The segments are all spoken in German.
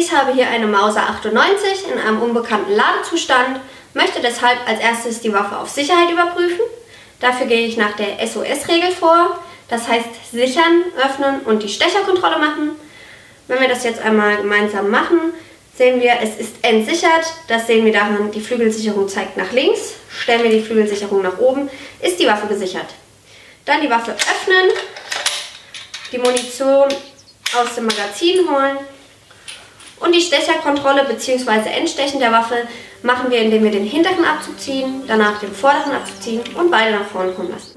Ich habe hier eine Mauser 98 in einem unbekannten Ladezustand, möchte deshalb als erstes die Waffe auf Sicherheit überprüfen. Dafür gehe ich nach der SOS-Regel vor, das heißt sichern, öffnen und die Stecherkontrolle machen. Wenn wir das jetzt einmal gemeinsam machen, sehen wir, es ist entsichert. Das sehen wir daran, die Flügelsicherung zeigt nach links. Stellen wir die Flügelsicherung nach oben, ist die Waffe gesichert. Dann die Waffe öffnen, die Munition aus dem Magazin holen und die Stecherkontrolle bzw. Entstechen der Waffe machen wir, indem wir den hinteren Abzug ziehen, danach den vorderen Abzug ziehen und beide nach vorne kommen lassen.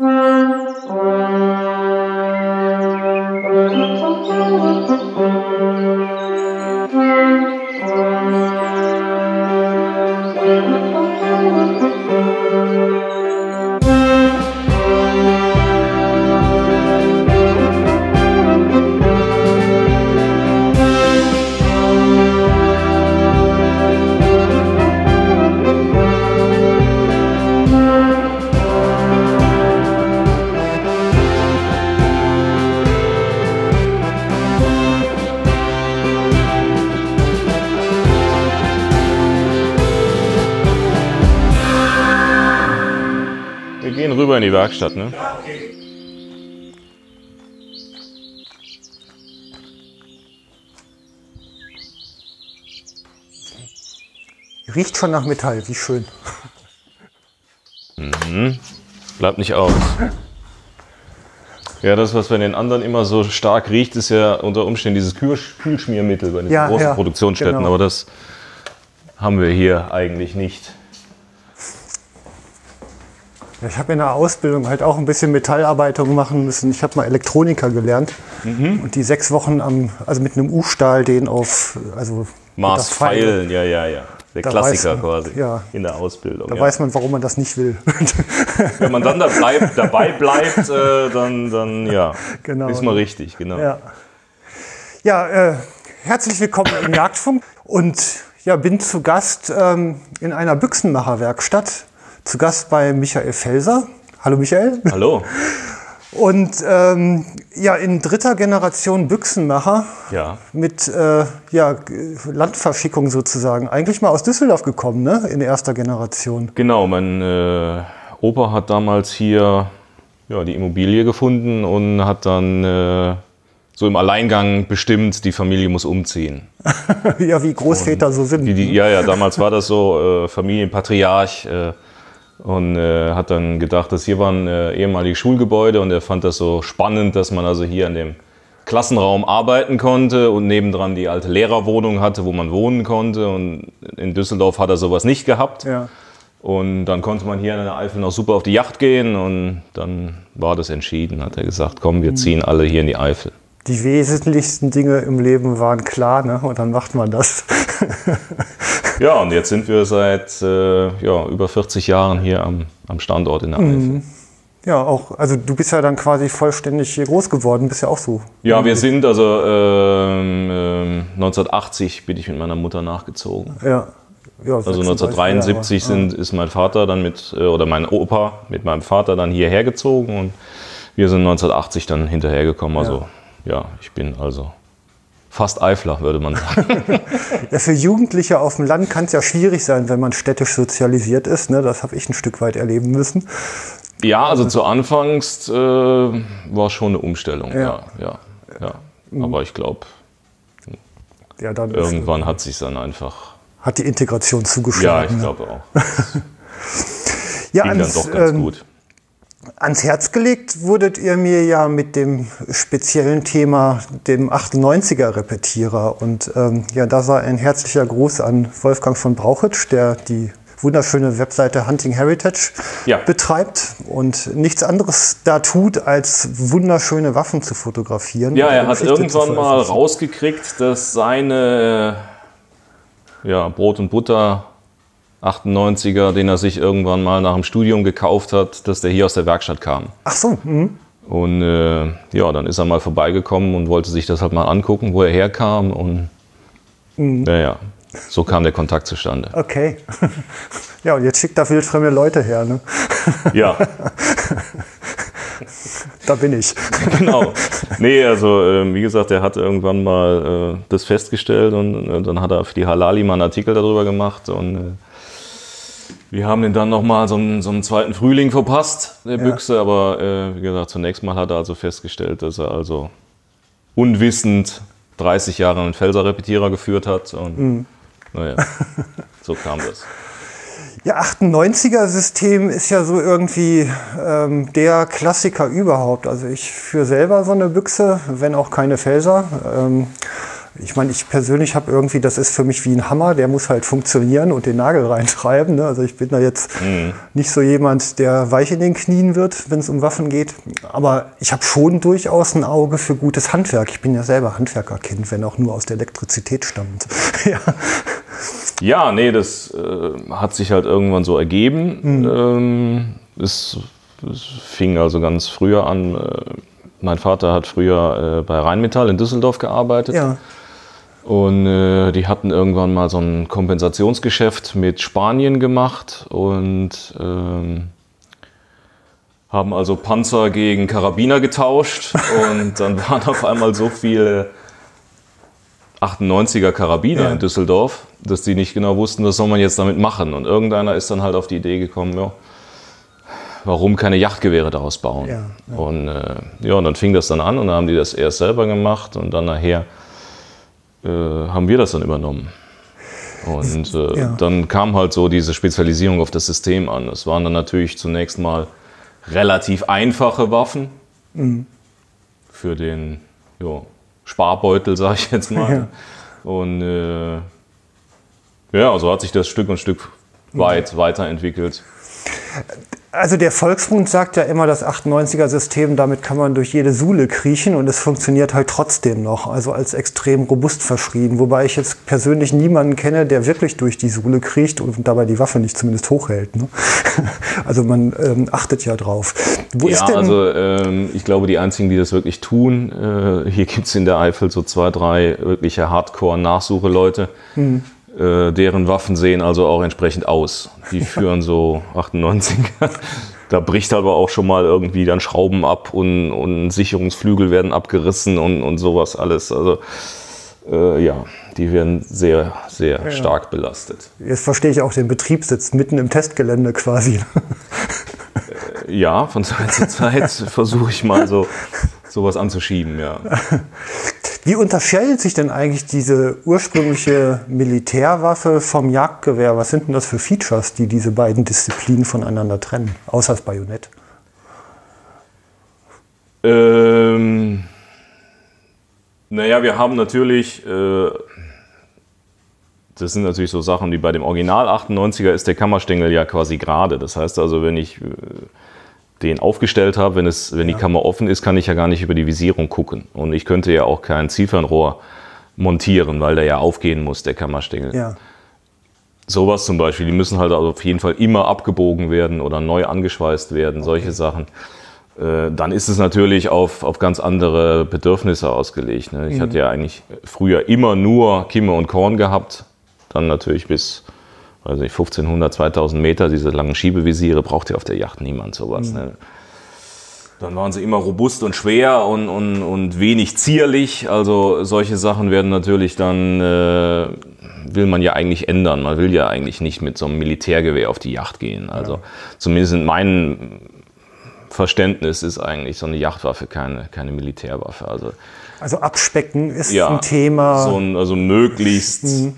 Rüber in die Werkstatt, ne? Riecht schon nach Metall, wie schön. Mhm. Bleibt nicht aus. Ja, das, was bei den anderen immer so stark riecht, ist ja unter Umständen dieses Kühl Kühlschmiermittel bei den Ja, großen ja, Produktionsstätten. genau. Aber das haben wir hier eigentlich nicht. Ich habe in der Ausbildung halt auch ein bisschen Metallarbeitung machen müssen. Ich habe mal Elektroniker gelernt Mhm. und die sechs Wochen am, also mit einem U-Stahl den auf, also Mars unter Pfeil. Feilen, ja, ja, ja. Der Da Klassiker man, quasi ja. in der Ausbildung. Da ja. weiß man, warum man das nicht will. Wenn man dann da bleibt, dabei bleibt, äh, dann, dann ja, Genau. ist man richtig, genau. ja, ja äh, herzlich willkommen im Jagdfunk und ja, bin zu Gast ähm, in einer Büchsenmacherwerkstatt. Zu Gast bei Michael Felser. Hallo Michael. Hallo. Und ähm, ja, in dritter Generation Büchsenmacher Ja. mit äh, ja, Landverschickung sozusagen. Eigentlich mal aus Düsseldorf gekommen, ne? In erster Generation. Genau, mein äh, Opa hat damals hier ja, die Immobilie gefunden und hat dann äh, so im Alleingang bestimmt, die Familie muss umziehen. ja, wie Großväter so sind. Die, die, ja, ja, damals war das so, äh, Familienpatriarch. Und äh, hat dann gedacht, das hier waren äh, ehemalige Schulgebäude und er fand das so spannend, dass man also hier in dem Klassenraum arbeiten konnte und nebendran die alte Lehrerwohnung hatte, wo man wohnen konnte. Und in Düsseldorf hat er sowas nicht gehabt. Ja. Und dann konnte man hier in der Eifel noch super auf die Yacht gehen und dann war das entschieden, hat er gesagt, komm, wir ziehen alle hier in die Eifel. Die wesentlichsten Dinge im Leben waren klar, ne? Und dann macht man das. Ja, und jetzt sind wir seit äh, ja, über 40 Jahren hier am, am Standort in der Eifel. ja, auch, also du bist ja dann quasi vollständig hier groß geworden, bist ja auch so. Ja, wir sind also ähm, ähm, 1980 bin ich mit meiner Mutter nachgezogen. Ja. ja Also 36 1973 Jahre. sind, ist mein Vater dann mit, äh, oder mein Opa mit meinem Vater dann hierher gezogen und wir sind 1980 dann hinterhergekommen. Also ja, ich bin also fast Eifler, würde man sagen. Ja, für Jugendliche auf dem Land kann es ja schwierig sein, wenn man städtisch sozialisiert ist. Ne? Das habe ich ein Stück weit erleben müssen. ja, also zu Anfangs äh, war schon eine Umstellung. Ja, ja, ja. Aber ich glaube, Ja, irgendwann hat sich dann einfach. hat die Integration Ja, zugeschlagen. ich glaube auch. ja, Ging dann ans, doch ganz ähm, gut. Ans Herz gelegt wurdet ihr mir ja mit dem speziellen Thema, dem 98er-Repetierer. Und ähm, ja, da sei ein herzlicher Gruß an Wolfgang von Brauchitsch, der die wunderschöne Webseite Hunting Heritage Ja. betreibt und nichts anderes da tut, als wunderschöne Waffen zu fotografieren. Ja, er hat irgendwann mal rausgekriegt, dass seine ja, Brot und Butter 98er, den er sich irgendwann mal nach dem Studium gekauft hat, dass der hier aus der Werkstatt kam. Ach so, mhm. Und äh, ja, dann ist er mal vorbeigekommen und wollte sich das halt mal angucken, wo er herkam. Und naja, so kam der Kontakt zustande. okay. ja, und jetzt schickt er wildfremde Leute her. Ne? Ja, da bin ich. genau. Nee, also äh, wie gesagt, er hat irgendwann mal äh, das festgestellt und äh, dann hat er für die Halali mal einen Artikel darüber gemacht und äh, wir haben den dann nochmal so, einen, so einen zweiten Frühling verpasst, der ja. Büchse, aber äh, wie gesagt, zunächst mal hat er also festgestellt, dass er also unwissend 30 Jahre einen Felser-Repetierer geführt hat und mhm. naja, so kam das. Ja, 98er-System ist ja so irgendwie ähm, der Klassiker überhaupt. Also ich führe selber so eine Büchse, wenn auch keine Felser. Ähm, ich meine, ich persönlich habe irgendwie, das ist für mich wie ein Hammer, der muss halt funktionieren und den Nagel reintreiben. Ne? Also ich bin da jetzt mhm. nicht so jemand, der weich in den Knien wird, wenn es um Waffen geht. Aber ich habe schon durchaus ein Auge für gutes Handwerk. Ich bin ja selber Handwerkerkind, wenn auch nur aus der Elektrizität stammt. ja. ja, nee, das äh, hat sich halt irgendwann so ergeben. Mhm. Ähm, es, es, fing also ganz früher an. Äh, mein Vater hat früher äh, bei Rheinmetall in Düsseldorf gearbeitet. Ja. Und äh, die hatten irgendwann mal so ein Kompensationsgeschäft mit Spanien gemacht und ähm, haben also Panzer gegen Karabiner getauscht. und dann waren auf einmal so viele 98er Karabiner ja. in Düsseldorf, dass die nicht genau wussten, was soll man jetzt damit machen. Und irgendeiner ist dann halt auf die Idee gekommen, ja, warum keine Yachtgewehre daraus bauen. Ja, ja. Und äh, ja, und dann fing das dann an und dann haben die das erst selber gemacht und dann nachher äh, haben wir das dann übernommen. Und äh, ja. dann kam halt so diese Spezialisierung auf das System an. Es waren dann natürlich zunächst mal relativ einfache Waffen mhm. für den jo, Sparbeutel, sage ich jetzt mal. Ja. Und äh, ja, so hat sich das Stück und Stück weit mhm. weiterentwickelt. Also der Volksmund sagt ja immer, das 98er-System, damit kann man durch jede Sule kriechen und es funktioniert halt trotzdem noch, also als extrem robust verschrieben. Wobei ich jetzt persönlich niemanden kenne, der wirklich durch die Sule kriecht und dabei die Waffe nicht zumindest hochhält. Ne? Also man ähm, achtet ja drauf. Wo ja, also ähm, ich glaube, die einzigen, die das wirklich tun, äh, hier gibt es in der Eifel so zwei, drei wirkliche Hardcore-Nachsuche-Leute. Hm äh, deren Waffen sehen also auch entsprechend aus. Die führen so 98. da bricht aber auch schon mal irgendwie dann Schrauben ab und, und Sicherungsflügel werden abgerissen und, und sowas alles. Also äh, ja, die werden sehr, sehr ja. stark belastet. Jetzt verstehe ich auch den Betriebssitz mitten im Testgelände quasi. Äh, ja, von Zeit zu Zeit versuche ich mal so sowas anzuschieben, ja. Wie unterscheidet sich denn eigentlich diese ursprüngliche Militärwaffe vom Jagdgewehr? Was sind denn das für Features, die diese beiden Disziplinen voneinander trennen, außer das Bajonett? Ähm, naja, wir haben natürlich, äh, das sind natürlich so Sachen, wie bei dem Original 98er ist der Kammerstängel ja quasi gerade. Das heißt also, wenn ich äh, den aufgestellt habe, wenn, es, wenn ja. die Kammer offen ist, kann ich ja gar nicht über die Visierung gucken. Und ich könnte ja auch kein Zielfernrohr montieren, weil der ja aufgehen muss, der Kammerstängel. Ja. Sowas zum Beispiel, die müssen halt also auf jeden Fall immer abgebogen werden oder neu angeschweißt werden, okay. solche Sachen. Äh, dann ist es natürlich auf, auf ganz andere Bedürfnisse ausgelegt. Ne? Ich mhm. hatte ja eigentlich früher immer nur Kimme und Korn gehabt, dann natürlich bis weiß nicht, 1500, 2000 Meter, diese langen Schiebevisiere, braucht ja auf der Yacht niemand sowas. Mhm. Ne? Dann waren sie immer robust und schwer und, und, und wenig zierlich. Also solche Sachen werden natürlich dann, äh, will man ja eigentlich ändern. Man will ja eigentlich nicht mit so einem Militärgewehr auf die Yacht gehen. Also ja. zumindest in meinem Verständnis ist eigentlich so eine Yachtwaffe keine, keine Militärwaffe. Also, also Abspecken ist ja, ein Thema. So ein, also möglichst mhm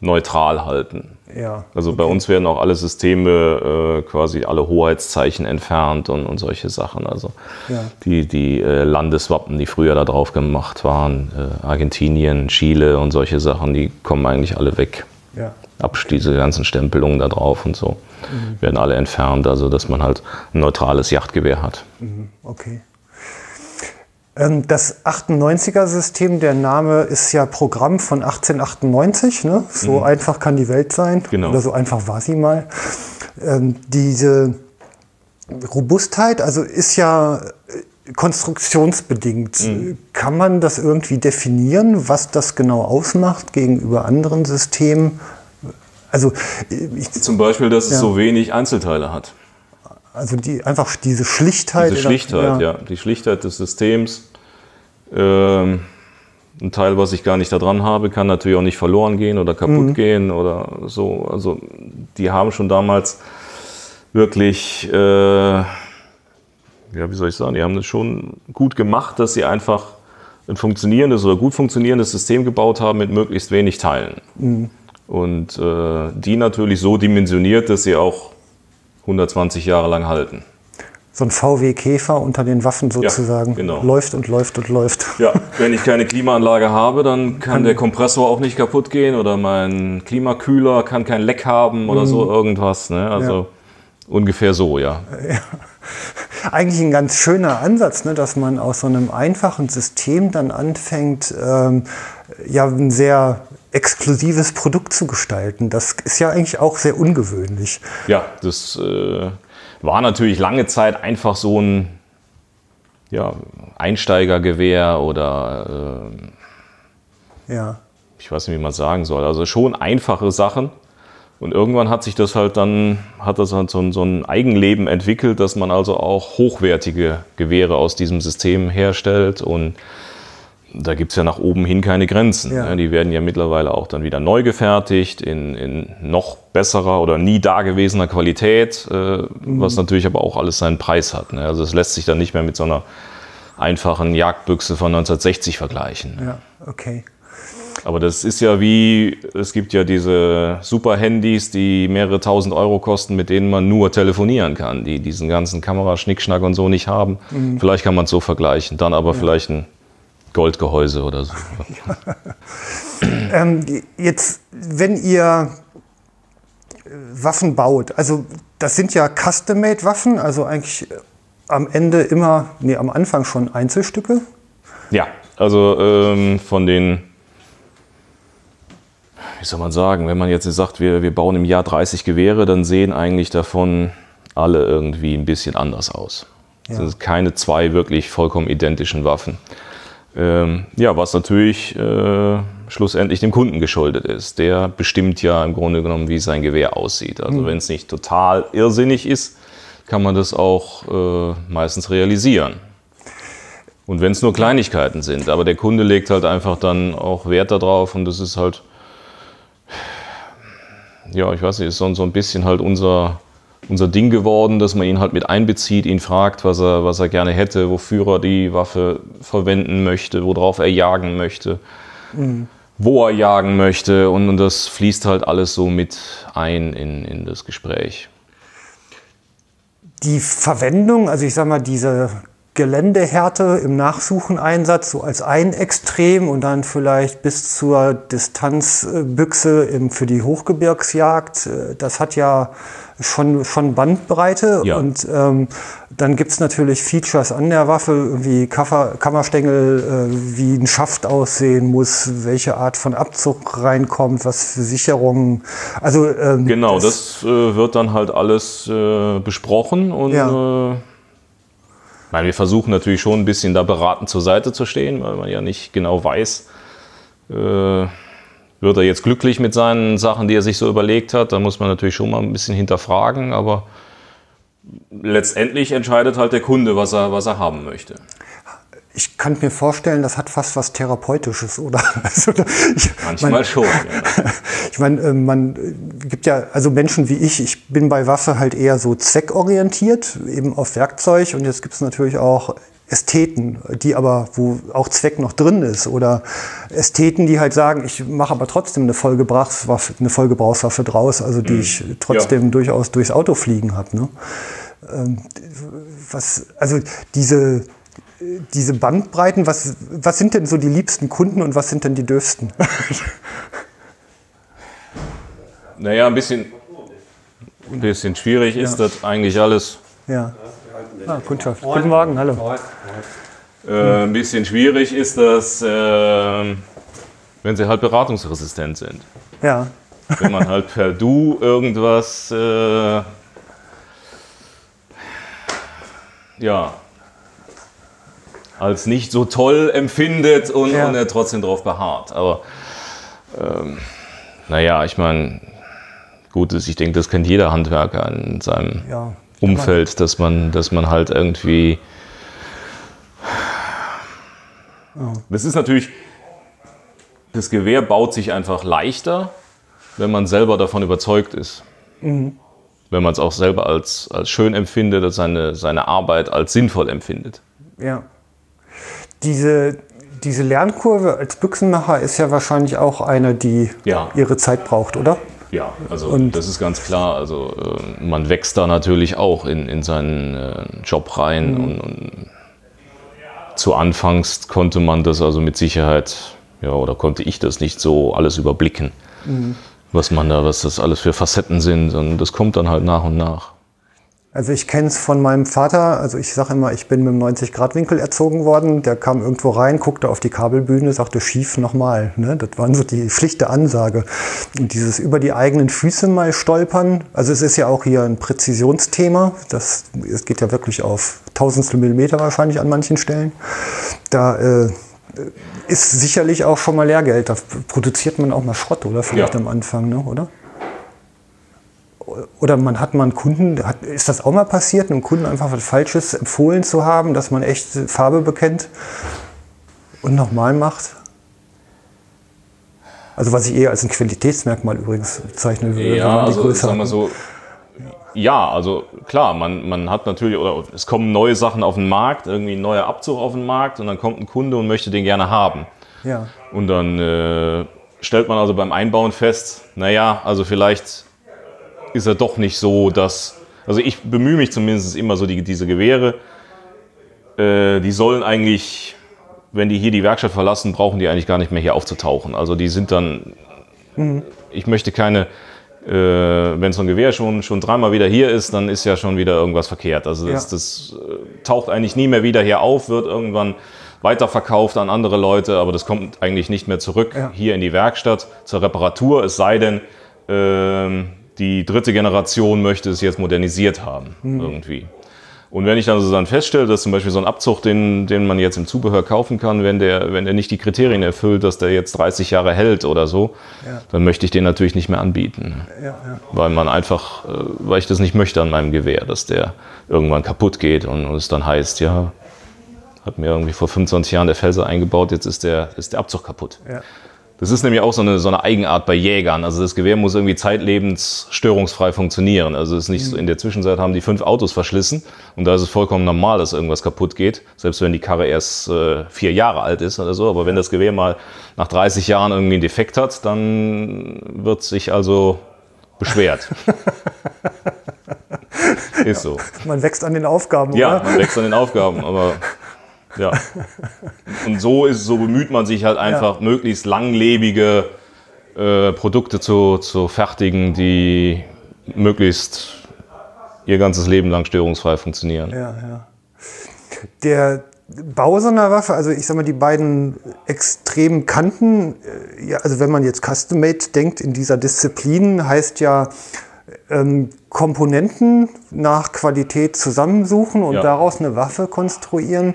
neutral halten. Ja, also okay. bei uns werden auch alle Systeme äh, quasi alle Hoheitszeichen entfernt und, und solche Sachen. Also ja. die, die äh, Landeswappen, die früher da drauf gemacht waren, äh, Argentinien, Chile und solche Sachen, die kommen eigentlich alle weg. Ja. Ab diese ganzen Stempelungen da drauf und so mhm. werden alle entfernt, also dass man halt ein neutrales Yachtgewehr hat. Mhm. Okay. Ähm, das 98er-System, der Name ist ja Programm von 1898. Ne? So mhm. einfach kann die Welt sein. Genau. Oder so einfach war sie mal. Ähm, diese Robustheit, also ist ja äh, konstruktionsbedingt. Mhm. Kann man das irgendwie definieren, was das genau ausmacht gegenüber anderen Systemen? Also ich, zum Beispiel, dass es ja. so wenig Einzelteile hat. Also die, einfach diese Schlichtheit. Diese Schlichtheit, ja. ja. Die Schlichtheit des Systems. Ähm, ein Teil, was ich gar nicht da dran habe, kann natürlich auch nicht verloren gehen oder kaputt mhm. gehen oder so. Also die haben schon damals wirklich, äh, ja, wie soll ich sagen, die haben das schon gut gemacht, dass sie einfach ein funktionierendes oder gut funktionierendes System gebaut haben mit möglichst wenig Teilen. Mhm. Und äh, die natürlich so dimensioniert, dass sie auch 120 Jahre lang halten. So ein VW-Käfer unter den Waffen sozusagen. Ja, genau. Läuft und läuft und läuft. Ja, wenn ich keine Klimaanlage habe, dann kann, kann der Kompressor auch nicht kaputt gehen oder mein Klimakühler kann kein Leck haben oder mhm. so irgendwas. Ne? Also ja. ungefähr so, ja. ja. Eigentlich ein ganz schöner Ansatz, ne, dass man aus so einem einfachen System dann anfängt, ähm, ja, ein sehr exklusives Produkt zu gestalten. Das ist ja eigentlich auch sehr ungewöhnlich. Ja, das äh, war natürlich lange Zeit einfach so ein ja, Einsteigergewehr oder äh, ja. ich weiß nicht, wie man sagen soll. Also schon einfache Sachen. Und irgendwann hat sich das halt dann, hat das halt so ein, so ein Eigenleben entwickelt, dass man also auch hochwertige Gewehre aus diesem System herstellt und da gibt es ja nach oben hin keine Grenzen. Ja. Die werden ja mittlerweile auch dann wieder neu gefertigt in, in noch besserer oder nie dagewesener Qualität, äh, mhm. was natürlich aber auch alles seinen Preis hat. Ne? Also es lässt sich dann nicht mehr mit so einer einfachen Jagdbüchse von 1960 vergleichen. Ja, okay. Aber das ist ja wie, es gibt ja diese Super-Handys, die mehrere tausend Euro kosten, mit denen man nur telefonieren kann, die diesen ganzen Kameraschnickschnack und so nicht haben. Mhm. Vielleicht kann man es so vergleichen, dann aber ja. vielleicht ein Goldgehäuse oder so. ähm, jetzt, wenn ihr äh, Waffen baut, also das sind ja Custom-Made-Waffen, also eigentlich äh, am Ende immer, nee, am Anfang schon Einzelstücke. Ja, also ähm, von den, wie soll man sagen, wenn man jetzt sagt, wir, wir bauen im Jahr 30 Gewehre, dann sehen eigentlich davon alle irgendwie ein bisschen anders aus. Es ja. sind keine zwei wirklich vollkommen identischen Waffen. Ähm, ja, was natürlich äh, schlussendlich dem Kunden geschuldet ist. Der bestimmt ja im Grunde genommen, wie sein Gewehr aussieht. Also mhm. wenn es nicht total irrsinnig ist, kann man das auch äh, meistens realisieren. Und wenn es nur Kleinigkeiten sind, aber der Kunde legt halt einfach dann auch Wert darauf und das ist halt, ja, ich weiß nicht, ist so, so ein bisschen halt unser, unser Ding geworden, dass man ihn halt mit einbezieht, ihn fragt, was er, was er gerne hätte, wofür er die Waffe verwenden möchte, worauf er jagen möchte, mhm. wo er jagen möchte und, und, das fließt halt alles so mit ein in, in das Gespräch. Die Verwendung, also ich sag mal, diese Geländehärte im Nachsucheneinsatz so als ein Extrem und dann vielleicht bis zur Distanzbüchse für die Hochgebirgsjagd. Äh, das hat ja schon, schon Bandbreite. Ja. Und ähm, dann gibt es natürlich Features an der Waffe, wie Kaffer, Kammerstängel, äh, wie ein Schaft aussehen muss, welche Art von Abzug reinkommt, was für Sicherungen. Also, ähm, genau, das, das äh, wird dann halt alles äh, besprochen und ja. Äh, meine, wir versuchen natürlich schon ein bisschen da beratend zur Seite zu stehen, weil man ja nicht genau weiß, äh, wird er jetzt glücklich mit seinen Sachen, die er sich so überlegt hat? Da muss man natürlich schon mal ein bisschen hinterfragen, aber letztendlich entscheidet halt der Kunde, was er, was er haben möchte. Ich kann mir vorstellen, das hat fast was Therapeutisches, oder? Also, ich, Manchmal mein, schon. Ja. Ich meine, äh, man äh, gibt ja, also Menschen wie ich, ich bin bei Waffe halt eher so zweckorientiert, eben auf Werkzeug. Und jetzt gibt es natürlich auch Ästheten, die aber, wo auch Zweck noch drin ist. Oder Ästheten, die halt sagen, ich mache aber trotzdem eine Vollgebrauchswaffe, eine Vollgebrauchswaffe draus, also die mhm. ich trotzdem ja. durchaus durchs Auto fliegen habe. Ne? Ähm, was, also diese, diese Bandbreiten, was, was sind denn so die liebsten Kunden und was sind denn die dürfsten? naja, ein bisschen, ein bisschen schwierig ja. ist das eigentlich alles. Ja. Ah, Kundschaft. Guten Morgen, hallo. Äh, ein bisschen schwierig ist das, äh, wenn sie halt beratungsresistent sind. Ja. Wenn man halt per Du irgendwas, äh, ja, als nicht so toll empfindet und, ja. und er trotzdem darauf beharrt. Aber ähm, naja, ich meine, gut, ich denke, das kennt jeder Handwerker in seinem ja Umfeld, dass man, dass man halt irgendwie. Das ist natürlich. Das Gewehr baut sich einfach leichter, wenn man selber davon überzeugt ist. Wenn man es auch selber als, als schön empfindet und seine, seine Arbeit als sinnvoll empfindet. Ja. Diese, diese Lernkurve als Büchsenmacher ist ja wahrscheinlich auch eine, die Ja. ihre Zeit braucht, oder? Ja, also Und- das ist ganz klar. Also äh, man wächst da natürlich auch in, in seinen äh, Job rein und, und zu Anfangs konnte man das also mit Sicherheit, ja, oder konnte ich das nicht so alles überblicken, was man da, was das alles für Facetten sind. Und das kommt dann halt nach und nach. Also ich kenne es von meinem Vater, also ich sage immer, ich bin mit einem 90-Grad-Winkel erzogen worden. Der kam irgendwo rein, guckte auf die Kabelbühne, sagte schief nochmal. Ne? Das war so die schlichte Ansage. Und dieses über die eigenen Füße mal stolpern, also es ist ja auch hier ein Präzisionsthema. Das, es geht ja wirklich auf tausendstel Millimeter wahrscheinlich an manchen Stellen. Da äh, ist sicherlich auch schon mal Lehrgeld. Da produziert man auch mal Schrott, oder? Vielleicht Ja. am Anfang, ne? oder? Oder man hat mal einen Kunden, hat, ist das auch mal passiert, einem Kunden einfach was Falsches empfohlen zu haben, dass man echt Farbe bekennt und nochmal macht? Also was ich eher als ein Qualitätsmerkmal übrigens bezeichnen würde. wenn Ja, man die also sagen wir hat. so, ja, also klar, man, man hat natürlich, oder es kommen neue Sachen auf den Markt, irgendwie ein neuer Abzug auf den Markt und dann kommt ein Kunde und möchte den gerne haben. Ja, Und dann äh, stellt man also beim Einbauen fest, naja, also vielleicht ist er doch nicht so, dass. Also ich bemühe mich zumindest immer so, die, diese Gewehre, äh, die sollen eigentlich, wenn die hier die Werkstatt verlassen, brauchen die eigentlich gar nicht mehr hier aufzutauchen. Also die sind dann. Ich möchte keine. Äh, wenn so ein Gewehr schon, schon dreimal wieder hier ist, dann ist ja schon wieder irgendwas verkehrt. Also das, Ja. das äh, taucht eigentlich nie mehr wieder hier auf, wird irgendwann weiterverkauft an andere Leute, aber das kommt eigentlich nicht mehr zurück Ja. hier in die Werkstatt zur Reparatur, es sei denn, ähm, die dritte Generation möchte es jetzt modernisiert haben, irgendwie. Und wenn ich dann also dann feststelle, dass zum Beispiel so ein Abzug, den, den man jetzt im Zubehör kaufen kann, wenn der, wenn der nicht die Kriterien erfüllt, dass der jetzt 30 Jahre hält oder so, Ja. dann möchte ich den natürlich nicht mehr anbieten. ja, ja. Weil man einfach, äh, weil ich das nicht möchte an meinem Gewehr, dass der irgendwann kaputt geht und, und es dann heißt, ja, hat mir irgendwie vor 25 Jahren der Felser eingebaut, jetzt ist der, ist der Abzug kaputt. ja. Das ist nämlich auch so eine, so eine Eigenart bei Jägern. Also das Gewehr muss irgendwie zeitlebens störungsfrei funktionieren. Also es ist nicht so, in der Zwischenzeit haben die fünf Autos verschlissen und da ist es vollkommen normal, dass irgendwas kaputt geht, selbst wenn die Karre erst äh, vier Jahre alt ist oder so. Aber wenn das Gewehr mal nach 30 Jahren irgendwie einen Defekt hat, dann wird sich also beschwert. ist so. Man wächst an den Aufgaben, Ja, oder? man wächst an den Aufgaben, aber ja. Und so ist, so bemüht man sich halt einfach, möglichst langlebige äh, Produkte zu, zu fertigen, die möglichst ihr ganzes Leben lang störungsfrei funktionieren. Ja, ja. Der Bau so einer Waffe, also ich sag mal, die beiden extremen Kanten, äh, ja, also wenn man jetzt Custom-Made denkt in dieser Disziplin, heißt ja ähm, Komponenten nach Qualität zusammensuchen und Ja. daraus eine Waffe konstruieren.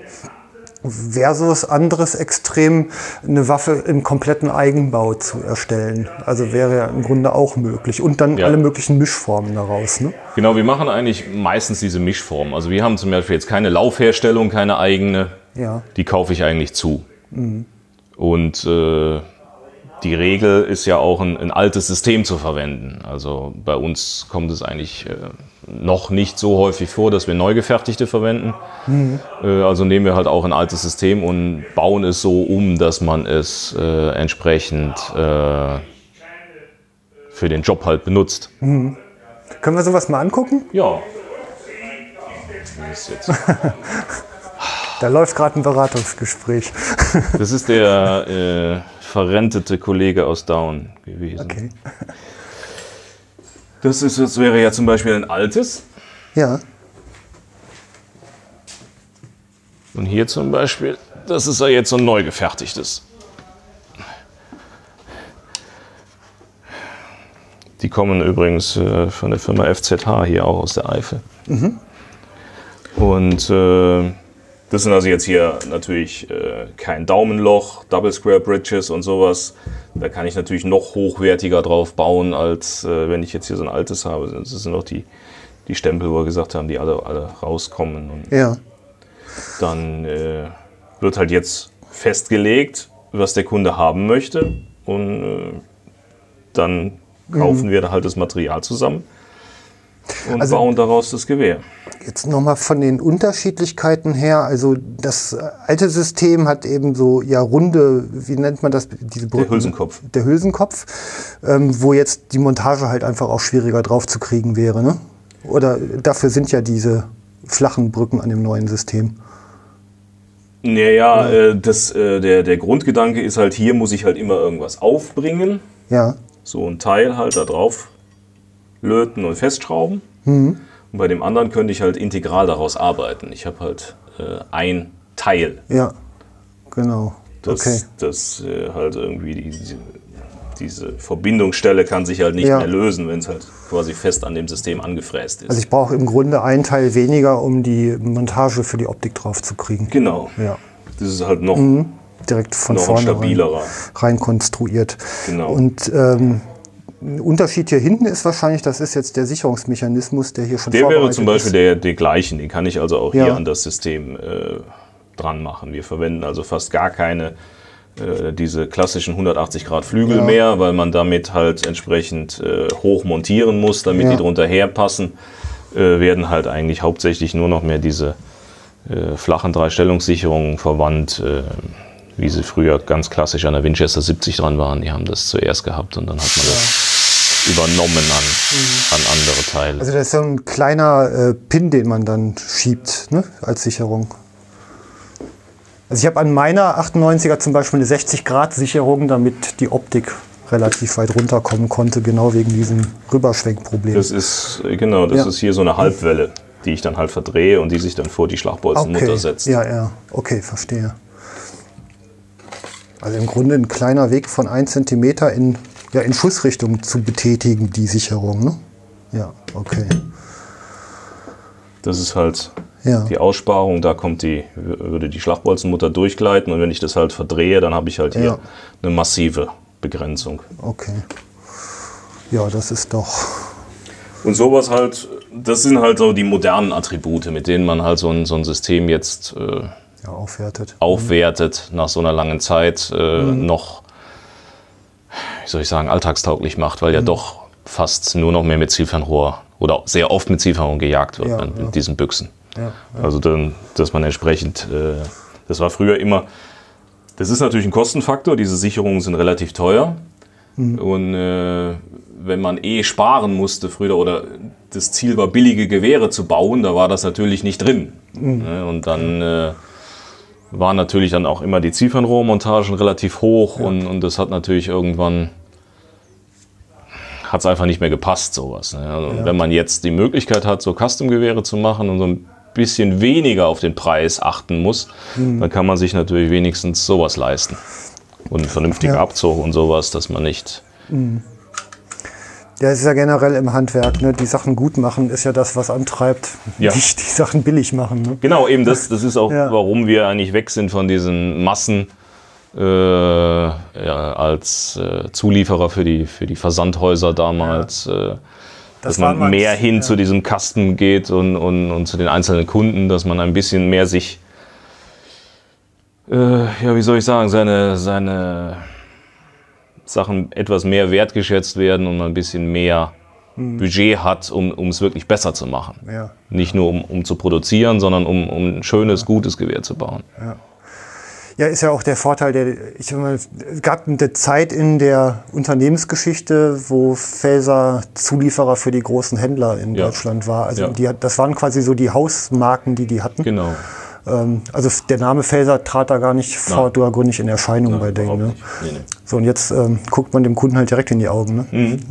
Versus anderes Extrem, eine Waffe im kompletten Eigenbau zu erstellen. Also wäre ja im Grunde auch möglich. Und dann Ja. alle möglichen Mischformen daraus. Ne? Genau, wir machen eigentlich meistens diese Mischform. Also wir haben zum Beispiel jetzt keine Laufherstellung, keine eigene. Ja. Die kaufe ich eigentlich zu. Und äh, die Regel ist ja auch ein, ein altes System zu verwenden. Also bei uns kommt es eigentlich äh, noch nicht so häufig vor, dass wir neu gefertigte verwenden. Äh, also nehmen wir halt auch ein altes System und bauen es so um, dass man es äh, entsprechend äh, für den Job halt benutzt. Können wir sowas mal angucken? Ja. Da läuft gerade ein Beratungsgespräch. das ist der äh, verrentete Kollege aus Down gewesen. Okay. Das, ist, das wäre ja zum Beispiel ein altes. Ja. Und hier zum Beispiel, das ist ja jetzt so ein neu gefertigtes. Die kommen übrigens äh, von der Firma FZH hier auch aus der Eifel. Und äh, das sind also jetzt hier natürlich äh, kein Daumenloch, Double Square Bridges und sowas. Da kann ich natürlich noch hochwertiger drauf bauen, als äh, wenn ich jetzt hier so ein altes habe. Das sind noch die, die Stempel, wo wir gesagt haben, die alle, alle rauskommen. Und Ja. dann äh, wird halt jetzt festgelegt, was der Kunde haben möchte. Und äh, dann kaufen wir da halt das Material zusammen und Also- bauen daraus das Gewehr. Jetzt nochmal von den Unterschiedlichkeiten her. Also das alte System hat eben so ja runde, wie nennt man das, diese Brücken? Hülsenkopf. Der Hülsenkopf, ähm, wo jetzt die Montage halt einfach auch schwieriger drauf zu kriegen wäre. Ne? Oder dafür sind ja diese flachen Brücken an dem neuen System. Naja, äh, das, äh, der, der Grundgedanke ist halt, hier muss ich halt immer irgendwas aufbringen. Ja, So ein Teil halt da drauf löten und festschrauben. Mhm. Und bei dem anderen könnte ich halt integral daraus arbeiten. Ich habe halt äh, ein Teil, ja, genau. das, okay. das äh, halt irgendwie die, diese, Verbindungsstelle kann sich halt nicht Ja. mehr lösen, wenn es halt quasi fest an dem System angefräst ist. Also ich brauche im Grunde einen Teil weniger, um die Montage für die Optik drauf zu kriegen. genau. Ja, Das ist halt noch, direkt von noch vorne rein, stabilerer. rein konstruiert. Genau. Und ähm, Unterschied hier hinten ist wahrscheinlich, das ist jetzt der Sicherungsmechanismus, der hier schon Der wäre zum Beispiel ist. der, der gleichen, den kann ich also auch Ja. hier an das System äh, dran machen. Wir verwenden also fast gar keine äh, diese klassischen 180 Grad Flügel Ja. mehr, weil man damit halt entsprechend äh, hoch montieren muss, damit Ja. die drunter herpassen. Äh, werden halt eigentlich hauptsächlich nur noch mehr diese äh, flachen Dreistellungssicherungen verwandt, äh, wie sie früher ganz klassisch an der Winchester 70 dran waren. Die haben das zuerst gehabt und dann hat man das übernommen an, an andere Teile. Also das ist so ein kleiner äh, Pin, den man dann schiebt ne, als Sicherung. Also ich habe an meiner 98er zum Beispiel eine 60-Grad-Sicherung, damit die Optik relativ weit runterkommen konnte, genau wegen diesem Rüberschwenkproblem. Das ist, genau, das Ja. ist hier so eine Halbwelle, die ich dann halt verdrehe und die sich dann vor die Schlagbolzenmutter setzt. Ja, ja, okay, verstehe. Also im Grunde ein kleiner Weg von 1 cm in, ja, in Schussrichtung zu betätigen, die Sicherung. Ne? Ja, okay. Das ist halt Ja. die Aussparung, da kommt die, würde die Schlagbolzenmutter durchgleiten und wenn ich das halt verdrehe, dann habe ich halt hier Ja. eine massive Begrenzung. Okay. Ja, das ist doch. Und sowas halt, das sind halt so die modernen Attribute, mit denen man halt so ein, so ein System jetzt äh, Ja, aufwertet. aufwertet nach so einer langen Zeit äh, noch, wie soll ich sagen, alltagstauglich macht, weil ja doch fast nur noch mehr mit Zielfernrohr oder sehr oft mit Zielfernrohr gejagt wird Ja, mit ja. diesen Büchsen. Also dann, dass man entsprechend, äh, das war früher immer, das ist natürlich ein Kostenfaktor, diese Sicherungen sind relativ teuer. Und äh, wenn man eh sparen musste früher oder das Ziel war, billige Gewehre zu bauen, da war das natürlich nicht drin. Ne? Und dann äh, waren natürlich dann auch immer die Zielfernrohrmontagen relativ hoch und, und das hat natürlich irgendwann hat es einfach nicht mehr gepasst, sowas. Ne? Also Wenn man jetzt die Möglichkeit hat, so Custom-Gewehre zu machen und so ein bisschen weniger auf den Preis achten muss, dann kann man sich natürlich wenigstens sowas leisten. Und einen vernünftigen Ja. Abzug und sowas, dass man nicht. Ja, es ist ja generell im Handwerk, ne? die Sachen gut machen ist ja das, was antreibt, Ja. nicht die Sachen billig machen. Ne? Genau, eben das, das ist auch, Ja. warum wir eigentlich weg sind von diesen Massen äh, ja, als äh, Zulieferer für die, für die Versandhäuser damals. Äh, dass war man mal- mehr hin zu diesem Kasten geht und, und, und zu den einzelnen Kunden, dass man ein bisschen mehr sich, äh, ja, wie soll ich sagen, seine, seine Sachen etwas mehr wertgeschätzt werden und man ein bisschen mehr Budget hat, um um es wirklich besser zu machen. Ja. Nicht nur um, um zu produzieren, sondern um, um ein schönes, gutes Gewehr zu bauen. Ja, ist ja auch der Vorteil, der, ich sag mal, es gab eine Zeit in der Unternehmensgeschichte, wo Felser Zulieferer für die großen Händler in Ja. Deutschland war. Also Ja. die, das waren quasi so die Hausmarken, die die hatten. Genau. Ähm, also der Name Felser trat da gar nicht vordergründig in Erscheinung bei denen. Ne? Nee, nee. So, und jetzt ähm, guckt man dem Kunden halt direkt in die Augen. Ne? Mhm.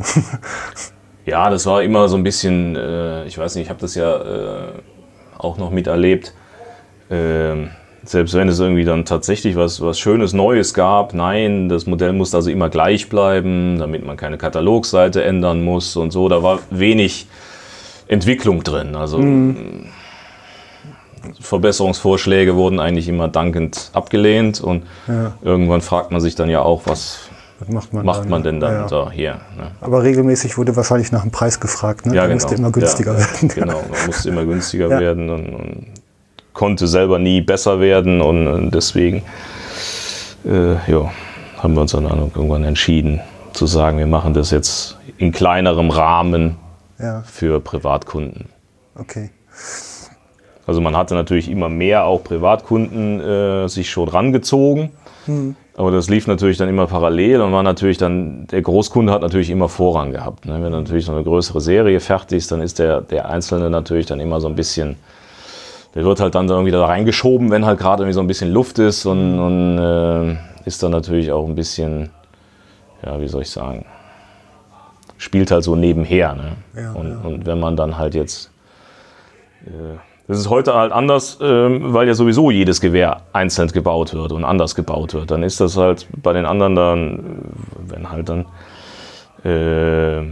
Ja, das war immer so ein bisschen, äh, ich weiß nicht, ich habe das ja äh, auch noch miterlebt. Ähm, selbst wenn es irgendwie dann tatsächlich was, was Schönes, Neues gab, nein, das Modell muss also immer gleich bleiben, damit man keine Katalogseite ändern muss und so. Da war wenig Entwicklung drin. Also Verbesserungsvorschläge wurden eigentlich immer dankend abgelehnt und irgendwann fragt man sich dann ja auch, was, Was macht man, macht dann? man denn dann Ja, ja. da hier? Ne? Aber regelmäßig wurde wahrscheinlich nach dem Preis gefragt. Ne? Der musste immer günstiger ja, werden. Genau, man musste immer günstiger Ja. werden und, und konnte selber nie besser werden und, und deswegen äh, ja, haben wir uns dann irgendwann entschieden zu sagen, wir machen das jetzt in kleinerem Rahmen Ja, für Privatkunden. okay. Also man hatte natürlich immer mehr auch Privatkunden äh, sich schon rangezogen. Aber das lief natürlich dann immer parallel und war natürlich dann, der Großkunde hat natürlich immer Vorrang gehabt. Ne? Wenn natürlich so eine größere Serie fertig ist, dann ist der, der Einzelne natürlich dann immer so ein bisschen, der wird halt dann irgendwie da reingeschoben, wenn halt gerade irgendwie so ein bisschen Luft ist und, und äh, ist dann natürlich auch ein bisschen, ja, wie soll ich sagen, spielt halt so nebenher. Ne? Ja, und, ja. und wenn man dann halt jetzt das ist heute halt anders, ähm, weil ja sowieso jedes Gewehr einzeln gebaut wird und anders gebaut wird. Dann ist das halt bei den anderen dann, äh, wenn halt dann äh,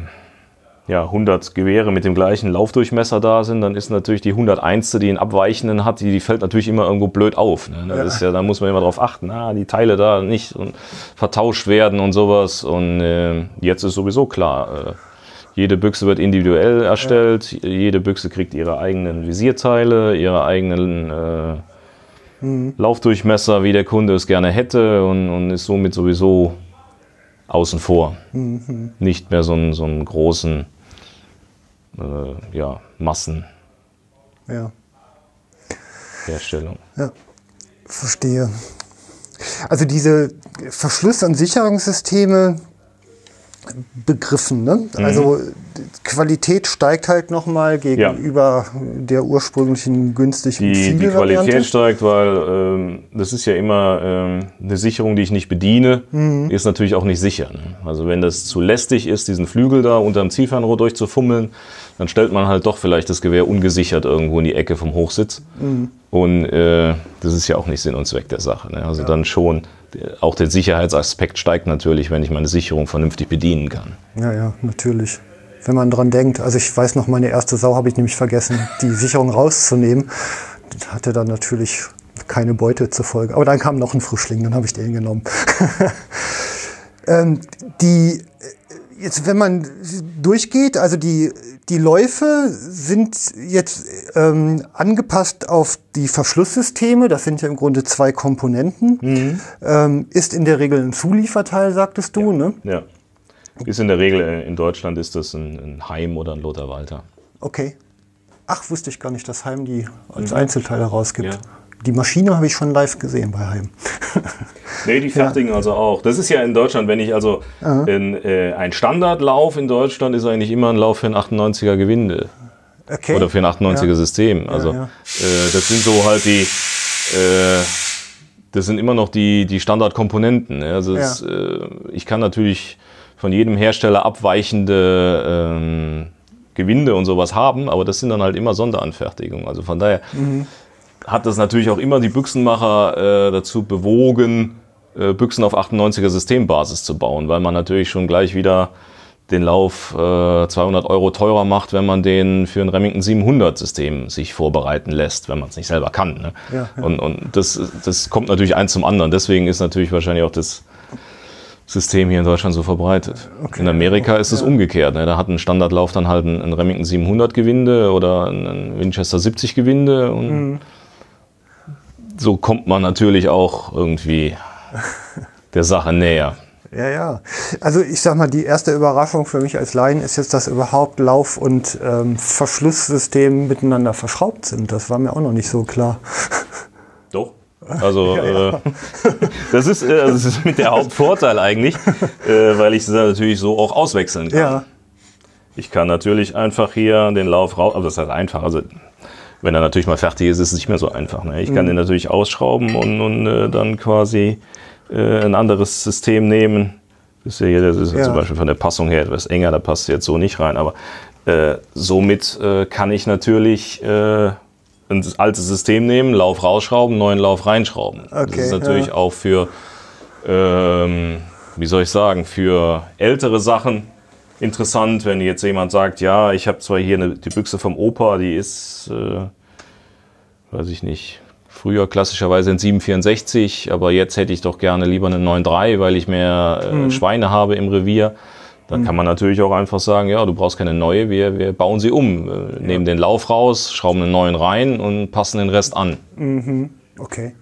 ja, 100 Gewehre mit dem gleichen Laufdurchmesser da sind, dann ist natürlich die 101. die einen abweichenden hat, die, die fällt natürlich immer irgendwo blöd auf. Ne? Das Ist ja, da muss man immer drauf achten, ah, die Teile da nicht und vertauscht werden und sowas. Und äh, jetzt ist sowieso klar, äh, jede Büchse wird individuell erstellt, jede Büchse kriegt ihre eigenen Visierteile, ihre eigenen äh, Laufdurchmesser, wie der Kunde es gerne hätte und, und ist somit sowieso außen vor. Nicht mehr so einen, so einen großen äh, ja, Massenherstellung. Ja. Ja, verstehe. Also diese Verschluss- und Sicherungssysteme begriffen, ne? Mhm. Also Qualität steigt halt nochmal gegenüber der ursprünglichen günstigen Die, die. Qualität steigt, weil ähm, das ist ja immer ähm, eine Sicherung, die ich nicht bediene, ist natürlich auch nicht sicher. Ne? Also wenn das zu lästig ist, diesen Flügel da unterm Zielfernrohr durchzufummeln, dann stellt man halt doch vielleicht das Gewehr ungesichert irgendwo in die Ecke vom Hochsitz. Und äh, das ist ja auch nicht Sinn und Zweck der Sache. Ne? Also dann schon, auch der Sicherheitsaspekt steigt natürlich, wenn ich meine Sicherung vernünftig bedienen kann. Ja, ja, natürlich. Wenn man dran denkt. Also ich weiß noch, meine erste Sau habe ich nämlich vergessen, die Sicherung rauszunehmen. Das hatte dann natürlich keine Beute zur Folge. Aber dann kam noch ein Frischling, dann habe ich den genommen. ähm, die, jetzt wenn man durchgeht, also die, die Läufe sind jetzt ähm, angepasst auf die Verschlusssysteme. Das sind ja im Grunde zwei Komponenten. Ähm, ist in der Regel ein Zulieferteil, sagtest du, ne? Ja. Ist in der Regel äh, in Deutschland ist das ein, ein Heim oder ein Lothar Walter. Okay. Ach, wusste ich gar nicht, dass Heim die als Einzelteile rausgibt. Ja. Die Maschine habe ich schon live gesehen bei Heim. Nee, die fertigen also auch. Das ist ja in Deutschland, wenn ich also in, äh, ein Standardlauf in Deutschland ist eigentlich immer ein Lauf für ein 98er Gewinde Okay. oder für ein 98er Ja. System. Also ja. Äh, das sind so halt die, äh, das sind immer noch die, die Standardkomponenten. ne? Also es, äh, ich kann natürlich von jedem Hersteller abweichende ähm, Gewinde und sowas haben, aber das sind dann halt immer Sonderanfertigungen. Also von daher hat das natürlich auch immer die Büchsenmacher äh, dazu bewogen, äh, Büchsen auf 98er Systembasis zu bauen, weil man natürlich schon gleich wieder den Lauf äh, 200 Euro teurer macht, wenn man den für ein Remington 700 System sich vorbereiten lässt, wenn man es nicht selber kann. Ne? Ja, ja. Und, und das, das kommt natürlich eins zum anderen. Deswegen ist natürlich wahrscheinlich auch das System hier in Deutschland so verbreitet. in Amerika ist es umgekehrt. Ne? Da hat ein Standardlauf dann halt ein, ein Remington 700 Gewinde oder ein, ein Winchester 70 Gewinde und Mhm. So kommt man natürlich auch irgendwie der Sache näher. Ja, ja. Also ich sag mal, die erste Überraschung für mich als Laien ist jetzt, dass überhaupt Lauf- und ähm, Verschlusssystem miteinander verschraubt sind. Das war mir auch noch nicht so klar. Doch. Also Äh, das, ist, äh, das ist mit der Hauptvorteil eigentlich, äh, weil ich es natürlich so auch auswechseln kann. Ja, Ich kann natürlich einfach hier den Lauf raus, aber das heißt einfach, also wenn er natürlich mal fertig ist, ist es nicht mehr so einfach. Ne? Ich kann den natürlich ausschrauben und, und äh, dann quasi äh, ein anderes System nehmen. Das ist ja hier, das ist ja. Ja. zum Beispiel von der Passung her etwas enger, da passt jetzt so nicht rein. Aber äh, somit äh, kann ich natürlich äh, ein altes System nehmen, Lauf rausschrauben, neuen Lauf reinschrauben. das Okay, ist natürlich ja. auch für, ähm, wie soll ich sagen, für ältere Sachen interessant, wenn jetzt jemand sagt, ja, ich habe zwar hier eine, die Büchse vom Opa, die ist, äh, weiß ich nicht, früher klassischerweise ein 764, aber jetzt hätte ich doch gerne lieber einen 9.3, weil ich mehr äh, Mhm. Schweine habe im Revier. Dann kann man natürlich auch einfach sagen, ja, du brauchst keine neue, wir, wir bauen sie um, äh, nehmen den Lauf raus, schrauben einen neuen rein und passen den Rest an. Okay.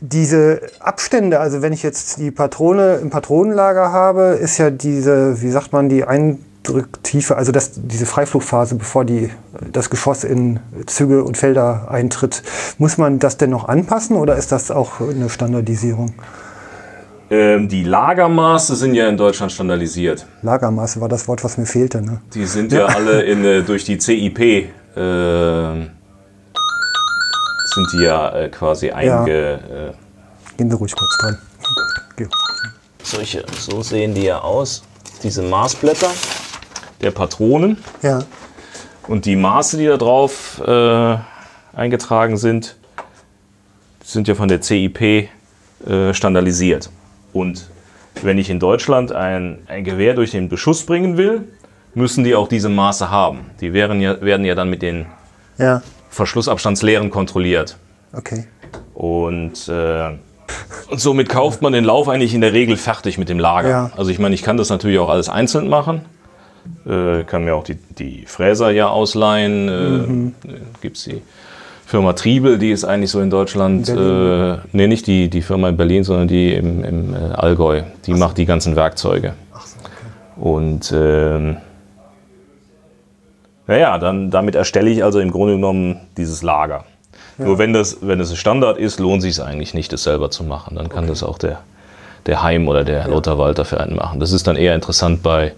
Diese Abstände, also wenn ich jetzt die Patrone im Patronenlager habe, ist ja diese, wie sagt man, die Eindrücktiefe, also das, diese Freiflugphase, bevor die, das Geschoss in Züge und Felder eintritt. Muss man das denn noch anpassen oder ist das auch eine Standardisierung? Ähm, die Lagermaße sind ja in Deutschland standardisiert. Lagermaße war das Wort, was mir fehlte. Ne? Die sind ja, alle in, äh, durch die CIP äh, sind die ja äh, quasi einge... Äh, Gehen Sie ruhig kurz dran. Solche, so sehen die ja aus, diese Maßblätter der Patronen. Ja, Und die Maße, die da drauf äh, eingetragen sind, sind ja von der CIP äh, standardisiert. Und wenn ich in Deutschland ein, ein Gewehr durch den Beschuss bringen will, müssen die auch diese Maße haben. Die wären ja, werden ja dann mit den ja, Verschlussabstandsleeren kontrolliert. okay. Und, äh, und somit kauft man den Lauf eigentlich in der Regel fertig mit dem Lager. Ja. Also ich meine, ich kann das natürlich auch alles einzeln machen. Äh, kann mir auch die, die Fräser ja ausleihen. Äh, Gibt es die Firma Triebel, die ist eigentlich so in Deutschland, Berlin. äh, nee, nicht die, die Firma in Berlin, sondern die im, im äh, Allgäu. Die macht die ganzen Werkzeuge. Und naja, dann, damit erstelle ich also im Grunde genommen dieses Lager. Nur wenn das, wenn das Standard ist, lohnt sich es eigentlich nicht, das selber zu machen. Dann kann das auch der, der Heim oder der Lothar Walter für einen machen. Das ist dann eher interessant bei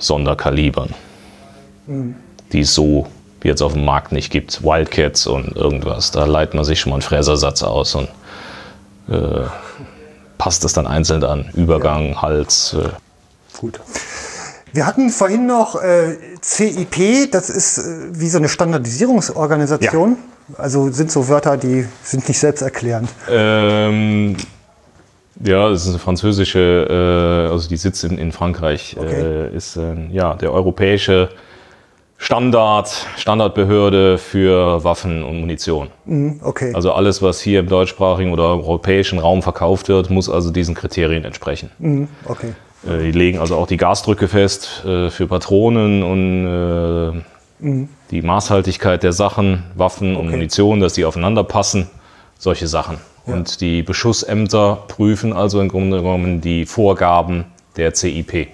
Sonderkalibern, die es so jetzt auf dem Markt nicht gibt. Wildcats und irgendwas. Da leitet man sich schon mal einen Fräsersatz aus und äh, passt das dann einzeln an. Übergang, Hals. Äh, Gut. Wir hatten vorhin noch äh, CIP, das ist äh, wie so eine Standardisierungsorganisation. Also sind so Wörter, die sind nicht selbsterklärend. Ähm, ja, es ist eine französische, äh, also die sitzt in, in Frankreich, Okay. äh, ist äh, ja, der europäische Standard, Standardbehörde für Waffen und Munition. Hm, Okay. Also alles, was hier im deutschsprachigen oder europäischen Raum verkauft wird, muss also diesen Kriterien entsprechen. Hm, okay. Äh, Die legen also auch die Gasdrücke fest äh, für Patronen und äh, die Maßhaltigkeit der Sachen, Waffen und Okay. Munition, dass die aufeinander passen, solche Sachen. Und die Beschussämter prüfen also im Grunde genommen die Vorgaben der CIP.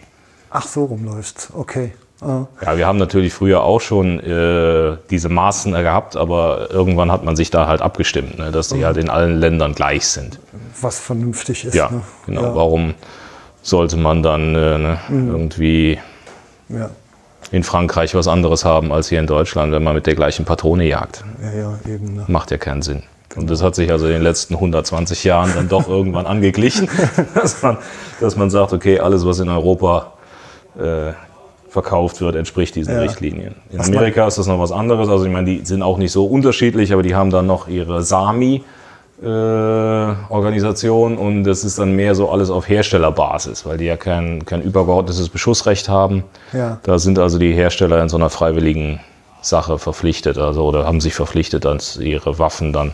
Ach, so rumläuft's. Okay. Ah, Ja, wir haben natürlich früher auch schon äh, diese Maßen gehabt, aber irgendwann hat man sich da halt abgestimmt, ne, dass die halt in allen Ländern gleich sind. was vernünftig ist. Ja, ne? genau. Ja, Warum sollte man dann äh, ne, irgendwie ja, in Frankreich was anderes haben als hier in Deutschland, wenn man mit der gleichen Patrone jagt. ja, ja, eben. Ne? Macht ja keinen Sinn. Und das hat sich also in den letzten 120 Jahren dann doch irgendwann angeglichen, dass man, dass man sagt, okay, alles, was in Europa äh, verkauft wird, entspricht diesen Ja. Richtlinien. In Was Amerika ist das noch was anderes. Also ich meine, die sind auch nicht so unterschiedlich, aber die haben dann noch ihre Sami. Äh, Organisation und das ist dann mehr so alles auf Herstellerbasis, weil die ja kein, kein übergeordnetes Beschussrecht haben. Ja. Da sind also die Hersteller in so einer freiwilligen Sache verpflichtet, also oder haben sich verpflichtet, dass ihre Waffen dann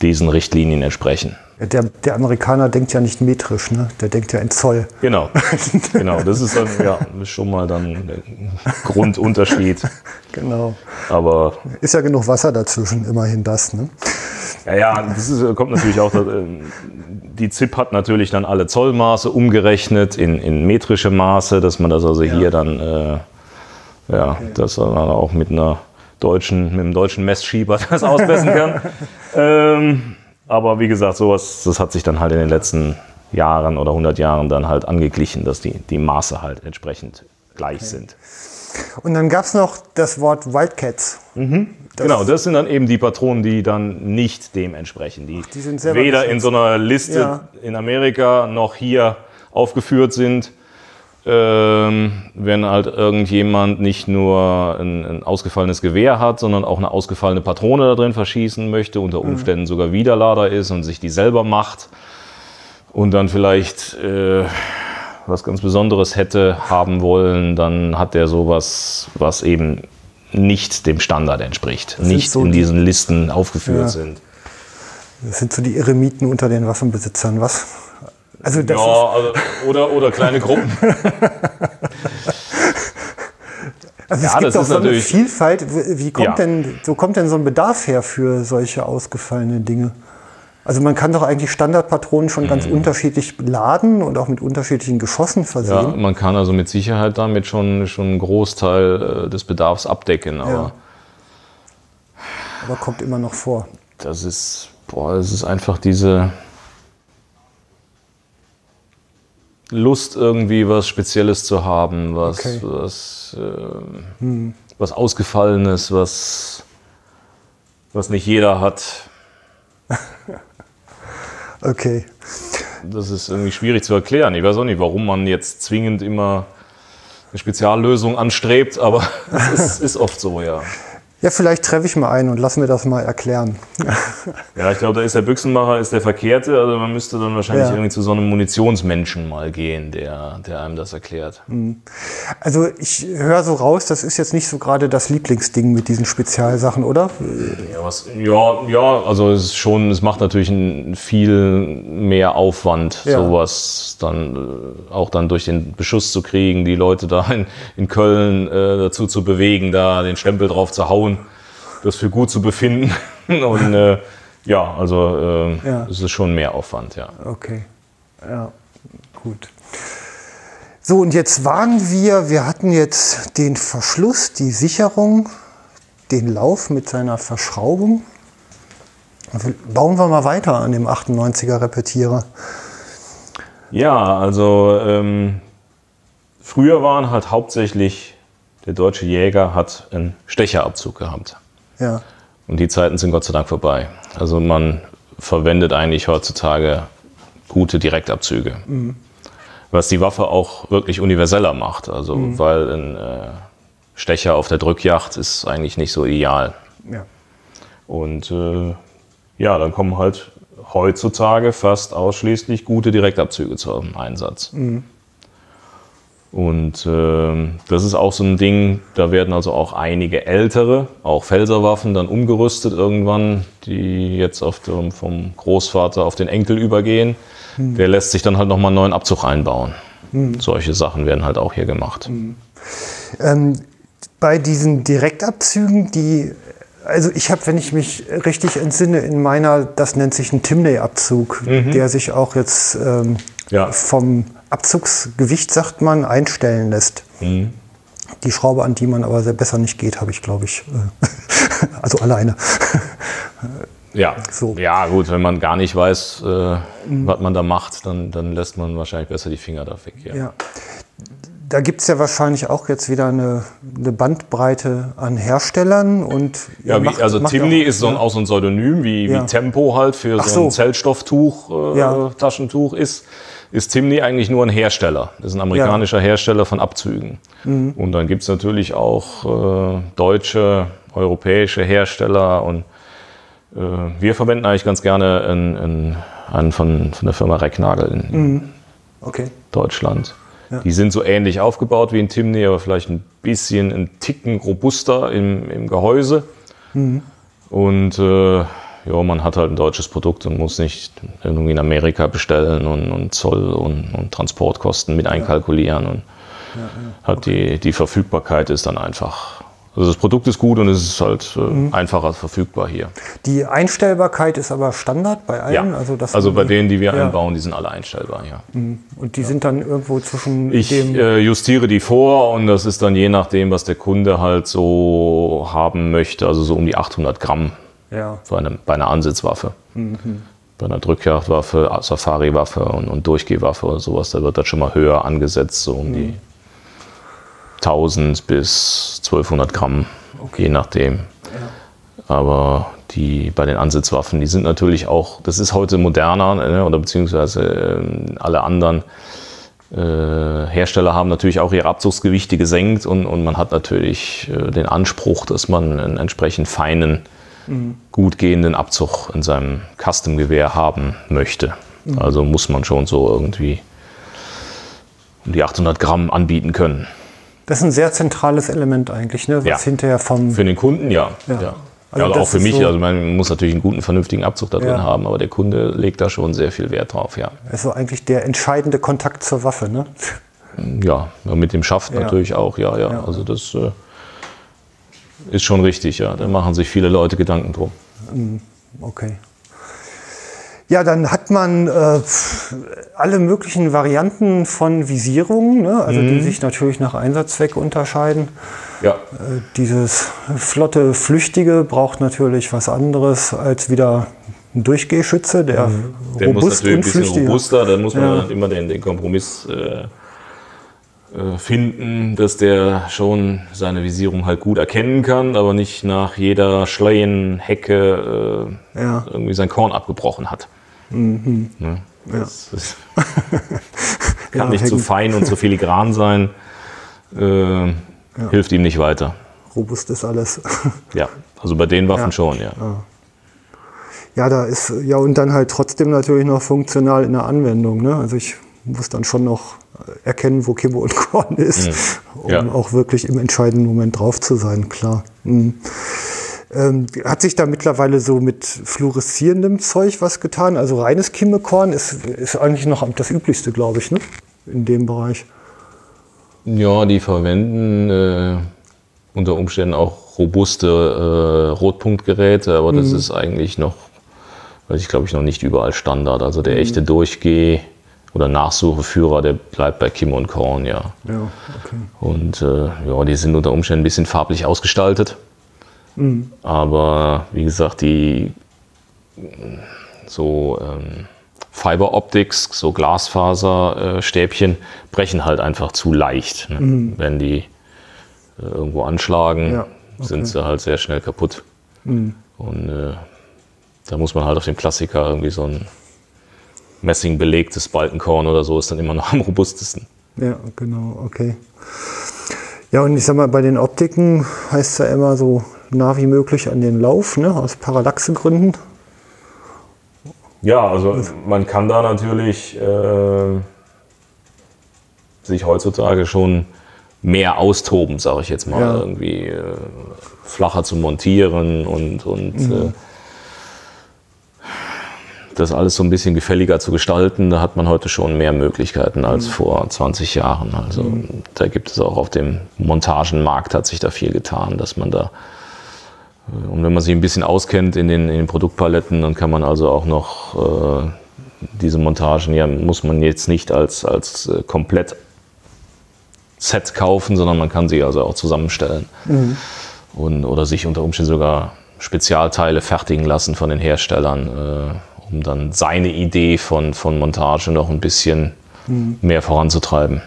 diesen Richtlinien entsprechen. Der, der Amerikaner denkt ja nicht metrisch, ne? der denkt ja in Zoll. Genau, genau. Das ist dann ja ist schon mal dann ein Grundunterschied. Genau. Aber Ist ja genug Wasser dazwischen, immerhin das. Ne? Ja, ja, das ist, kommt natürlich auch. äh, Die ZIP hat natürlich dann alle Zollmaße umgerechnet in, in metrische Maße, dass man das also hier dann äh, ja, dass man dann auch mit einer deutschen, mit einem deutschen Messschieber das ausmessen kann. ähm, aber wie gesagt, sowas, das hat sich dann halt in den letzten Jahren oder 100 Jahren dann halt angeglichen, dass die, die Maße halt entsprechend gleich sind. Und dann gab es noch das Wort Wildcats. genau, das sind dann eben die Patronen, die dann nicht dem entsprechen, die, Die sind weder in so einer Liste Ja. in Amerika noch hier aufgeführt sind. Ähm, wenn halt irgendjemand nicht nur ein, ein ausgefallenes Gewehr hat, sondern auch eine ausgefallene Patrone da drin verschießen möchte, unter Mhm. Umständen sogar Widerlader ist und sich die selber macht und dann vielleicht äh, was ganz Besonderes hätte haben wollen, dann hat der sowas, was eben nicht dem Standard entspricht, sind nicht so in die- diesen Listen aufgeführt Ja. sind. Das sind so die Eremiten unter den Waffenbesitzern, was? Also das ja, also, oder, oder kleine Gruppen. Also Ja, es gibt das doch so eine Vielfalt. Wie wie kommt Ja. denn, so kommt denn so ein Bedarf her für solche ausgefallene Dinge? Also man kann doch eigentlich Standardpatronen schon Mhm. ganz unterschiedlich laden und auch mit unterschiedlichen Geschossen Ja, versehen. man kann also mit Sicherheit damit schon, schon einen Großteil äh, des Bedarfs abdecken, aber Ja. Aber kommt immer noch vor. das ist, boah, das ist einfach diese Lust, irgendwie was Spezielles zu haben, was, Okay. was, äh, was Ausgefallenes, was, was nicht jeder hat. Okay. Das ist irgendwie schwierig zu erklären. Ich weiß auch nicht, warum man jetzt zwingend immer eine Speziallösung anstrebt, aber es ist, ist oft so, ja. Ja, vielleicht treffe ich mal ein und lass mir das mal erklären. Ja, ich glaube, da ist der Büchsenmacher ist der Verkehrte. Also man müsste dann wahrscheinlich Ja. irgendwie zu so einem Munitionsmenschen mal gehen, der, der einem das erklärt. Also ich höre so raus, das ist jetzt nicht so gerade das Lieblingsding mit diesen Spezialsachen, oder? Ja, was, ja, ja, also es ist schon, es macht natürlich viel mehr Aufwand, Ja. sowas dann äh, auch dann durch den Beschuss zu kriegen, die Leute da in, in Köln äh, dazu zu bewegen, da den Stempel drauf zu hauen, das für gut zu befinden. Und äh, ja, also äh, Ja. es ist schon mehr Aufwand, ja. Okay. Ja, gut. So, und jetzt waren wir, wir hatten jetzt den Verschluss, die Sicherung, den Lauf mit seiner Verschraubung. Also Bauen wir mal weiter an dem 98er Repetierer. Ja, also ähm, früher waren halt hauptsächlich, der deutsche Jäger hat einen Stecherabzug gehabt. Ja, Und die Zeiten sind Gott sei Dank vorbei. Also man verwendet eigentlich heutzutage gute Direktabzüge. Was die Waffe auch wirklich universeller macht. Also weil ein äh, Stecher auf der Drückjacht ist eigentlich nicht so ideal. ja. Und äh, ja, dann kommen halt heutzutage fast ausschließlich gute Direktabzüge zum Einsatz. Und äh, das ist auch so ein Ding, da werden also auch einige ältere, auch Felserwaffen dann umgerüstet irgendwann, die jetzt auf dem, vom Großvater auf den Enkel übergehen. Der lässt sich dann halt nochmal einen neuen Abzug einbauen. Solche Sachen werden halt auch hier gemacht. Ähm, bei diesen Direktabzügen, die, also ich habe, wenn ich mich richtig entsinne, in meiner, das nennt sich ein Timney-Abzug, der sich auch jetzt ähm, Ja. vom Abzugsgewicht, sagt man, einstellen lässt. Die Schraube, an die man aber sehr besser nicht geht, habe ich, glaube ich. äh, also alleine. Ja, So. ja gut, wenn man gar nicht weiß, äh, was man da macht, dann, dann lässt man wahrscheinlich besser die Finger da weg. Ja. Ja. Da gibt es ja wahrscheinlich auch jetzt wieder eine, eine Bandbreite an Herstellern und Ja, wie, macht- also macht ja Timney auch- ist so ein, auch so ein Pseudonym, wie, Ja. wie Tempo halt für so so. ein Zellstofftuch, äh, Ja. Taschentuch ist, ist Timney eigentlich nur ein Hersteller. Das ist ein amerikanischer Hersteller von Abzügen. Mhm. Und dann gibt es natürlich auch äh, deutsche, europäische Hersteller und äh, wir verwenden eigentlich ganz gerne einen, einen, von, von der Firma Recknagel in, in Okay. Deutschland. Ja. Die sind so ähnlich aufgebaut wie ein Timney, aber vielleicht ein bisschen ein Ticken robuster im, im Gehäuse. Mhm. Und äh, ja, man hat halt ein deutsches Produkt und muss nicht irgendwie in Amerika bestellen und, und Zoll und, und Transportkosten mit einkalkulieren. Und hat die, die Verfügbarkeit ist dann einfach. Also das Produkt ist gut und es ist halt äh, Mhm. einfacher verfügbar hier. Die Einstellbarkeit ist aber Standard bei allen. Ja, Also, also bei denen, die wir Ja. einbauen, die sind alle einstellbar, ja. Und die sind dann irgendwo zwischen Ich dem. äh, justiere die vor und das ist dann je nachdem, was der Kunde halt so haben möchte, also so um die 800 Gramm ja. bei, einem, bei einer Ansitzwaffe. Bei einer Drückjagdwaffe, Safari-Waffe und, und Durchgehwaffe oder sowas, da wird das schon mal höher angesetzt, so um die 1000 bis 1200 Gramm, je nachdem. Aber die bei den Ansitzwaffen, die sind natürlich auch, das ist heute moderner, ne, oder beziehungsweise ähm, alle anderen äh, Hersteller haben natürlich auch ihre Abzugsgewichte gesenkt und, und man hat natürlich äh, den Anspruch, dass man einen entsprechend feinen, gut gehenden Abzug in seinem Custom-Gewehr haben möchte. Also muss man schon so irgendwie um die 800 Gramm anbieten können. Das ist ein sehr zentrales Element eigentlich, ne? was Ja. hinterher vom Für den Kunden ja. Ja. ja. Also Also, das auch für mich, so- also man muss natürlich einen guten, vernünftigen Abzug da drin Ja. haben, aber der Kunde legt da schon sehr viel Wert drauf, ja. also eigentlich der entscheidende Kontakt zur Waffe. Ne? Ja, mit dem Schaft Ja. natürlich auch, ja, ja. Ja. Also das äh, ist schon richtig, ja. Da machen sich viele Leute Gedanken drum. Okay. Ja, dann hat man äh, alle möglichen Varianten von Visierungen, ne? also Mhm. die sich natürlich nach Einsatzzweck unterscheiden. Ja. Äh, dieses flotte Flüchtige braucht natürlich was anderes als wieder ein Durchgehschütze, der, Mhm. Der muss robust natürlich ein bisschen flüchtiger. robuster, dann muss man Ja. dann immer den, den Kompromiss äh, finden, dass der schon seine Visierung halt gut erkennen kann, aber nicht nach jeder Schleien, Hecke äh, Ja. irgendwie sein Korn abgebrochen hat. Mhm. Ne? Das Ja, kann nicht zu Hecken. fein und zu filigran sein, äh, hilft ihm nicht weiter. Robust ist alles. Ja, also bei den Waffen Ja. schon, ja. Ja, da ist, ja, und dann halt trotzdem natürlich noch funktional in der Anwendung. Ne? Also ich muss dann schon noch erkennen, wo Kimme und Korn ist, um Ja. auch wirklich im entscheidenden Moment drauf zu sein, klar. Mhm. Ähm, hat sich da mittlerweile so mit fluoreszierendem Zeug was getan? Also reines Kimmekorn ist, ist eigentlich noch das üblichste, glaube ich, ne? in dem Bereich. Ja, die verwenden äh, unter Umständen auch robuste äh, Rotpunktgeräte, aber das ist eigentlich noch, weiß ich glaube ich, noch nicht überall Standard. Also der echte Durchgeh- oder Nachsucheführer, der bleibt bei Kim und Korn, ja. Ja, okay. Und äh, ja, die sind unter Umständen ein bisschen farblich ausgestaltet. Aber wie gesagt, die so ähm, Fiber Optics, so Glasfaserstäbchen, brechen halt einfach zu leicht. Ne? Wenn die äh, irgendwo anschlagen, Ja, sind okay. sie halt sehr schnell kaputt. Und äh, da muss man halt auf dem Klassiker irgendwie so ein messingbelegtes Balkenkorn oder so ist dann immer noch am robustesten. Ja, genau, okay. Ja, und ich sag mal, bei den Optiken heißt es ja immer so nah wie möglich an den Lauf, ne, aus Parallaxegründen. Ja, also man kann da natürlich äh, sich heutzutage schon mehr austoben, sage ich jetzt mal, Ja. irgendwie äh, flacher zu montieren und, und äh, das alles so ein bisschen gefälliger zu gestalten. Da hat man heute schon mehr Möglichkeiten als vor 20 Jahren. Also da gibt es auch auf dem Montagenmarkt hat sich da viel getan, dass man da und wenn man sich ein bisschen auskennt in den, in den Produktpaletten, dann kann man also auch noch äh, diese Montagen, ja, muss man jetzt nicht als, als äh, komplett Set kaufen, sondern man kann sie also auch zusammenstellen. Und, oder sich unter Umständen sogar Spezialteile fertigen lassen von den Herstellern, äh, um dann seine Idee von, von Montage noch ein bisschen mehr voranzutreiben.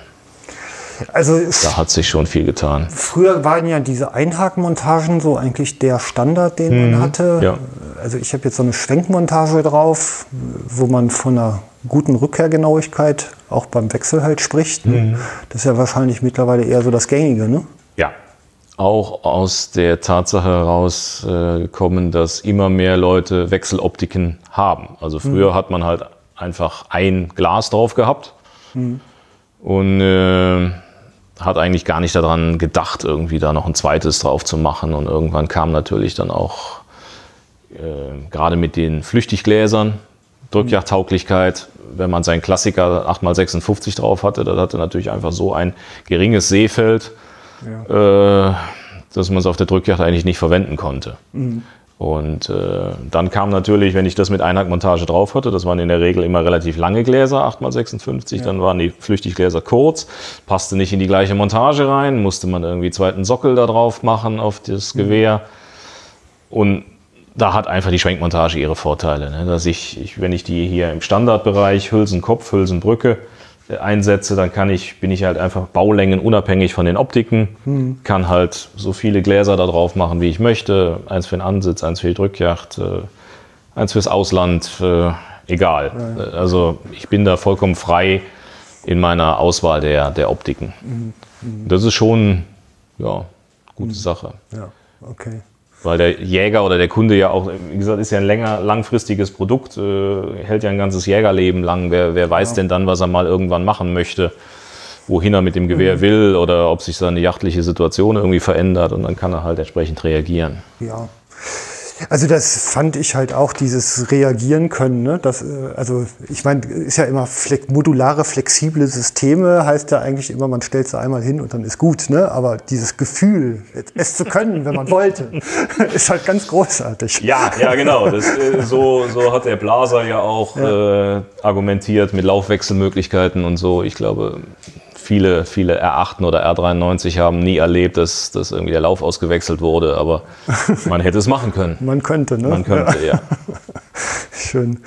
Also Da hat sich schon viel getan. früher waren ja diese Einhakenmontagen so eigentlich der Standard, den man hatte. ja. Also ich habe jetzt so eine Schwenkmontage drauf, wo man von einer guten Rückkehrgenauigkeit auch beim Wechsel halt spricht. ne? Das ist ja wahrscheinlich mittlerweile eher so das Gängige, ne? Auch aus der Tatsache heraus äh, gekommen, dass immer mehr Leute Wechseloptiken haben. Also früher hat man halt einfach ein Glas drauf gehabt und äh, hat eigentlich gar nicht daran gedacht, irgendwie da noch ein zweites drauf zu machen. Und irgendwann kam natürlich dann auch äh, gerade mit den Flüchtiggläsern Drückjagdtauglichkeit, wenn man seinen Klassiker 8x56 drauf hatte, das hatte natürlich einfach so ein geringes Sehfeld, äh, dass man es auf der Drückjagd eigentlich nicht verwenden konnte. Und äh, dann kam natürlich, wenn ich das mit Einhackmontage drauf hatte, das waren in der Regel immer relativ lange Gläser, 8x56, dann waren die Flüchtiggläser kurz, passte nicht in die gleiche Montage rein, musste man irgendwie zweiten Sockel da drauf machen auf das Gewehr. Und da hat einfach die Schwenkmontage ihre Vorteile. Ne? Dass ich, ich, wenn ich die hier im Standardbereich Hülsenkopf, Hülsenbrücke einsetze, dann kann ich, bin ich halt einfach Baulängen unabhängig von den Optiken, kann halt so viele Gläser da drauf machen, wie ich möchte. Eins für den Ansitz, eins für die Drückjagd, äh, eins fürs Ausland, äh, egal. Äh, Also ich bin da vollkommen frei in meiner Auswahl der, der Optiken. Das ist schon, ja, gute Sache. Ja, okay. Weil der Jäger oder der Kunde ja auch, wie gesagt, ist ja ein länger, langfristiges Produkt, äh, hält ja ein ganzes Jägerleben lang. Wer, wer weiß denn dann, was er mal irgendwann machen möchte? wohin er mit dem Gewehr mhm. will oder ob sich seine jachtliche Situation irgendwie verändert und dann kann er halt entsprechend reagieren. Ja. Also das fand ich halt auch, dieses Reagieren können. Ne? Das, äh, also ich meine, ist ja immer flex modulare, flexible Systeme, heißt ja eigentlich immer, man stellt sie einmal hin und dann ist gut. Ne? Aber dieses Gefühl, es zu können, wenn man wollte, ist halt ganz großartig. Ja, ja, genau. Das, äh, so, so hat der Blaser ja auch ja. Äh, argumentiert mit Laufwechselmöglichkeiten und so. Ich glaube, viele, viele R8 oder R93 haben nie erlebt, dass, dass irgendwie der Lauf ausgewechselt wurde, aber man hätte es machen können. Man könnte, ne? Man könnte, ja. ja. Schön.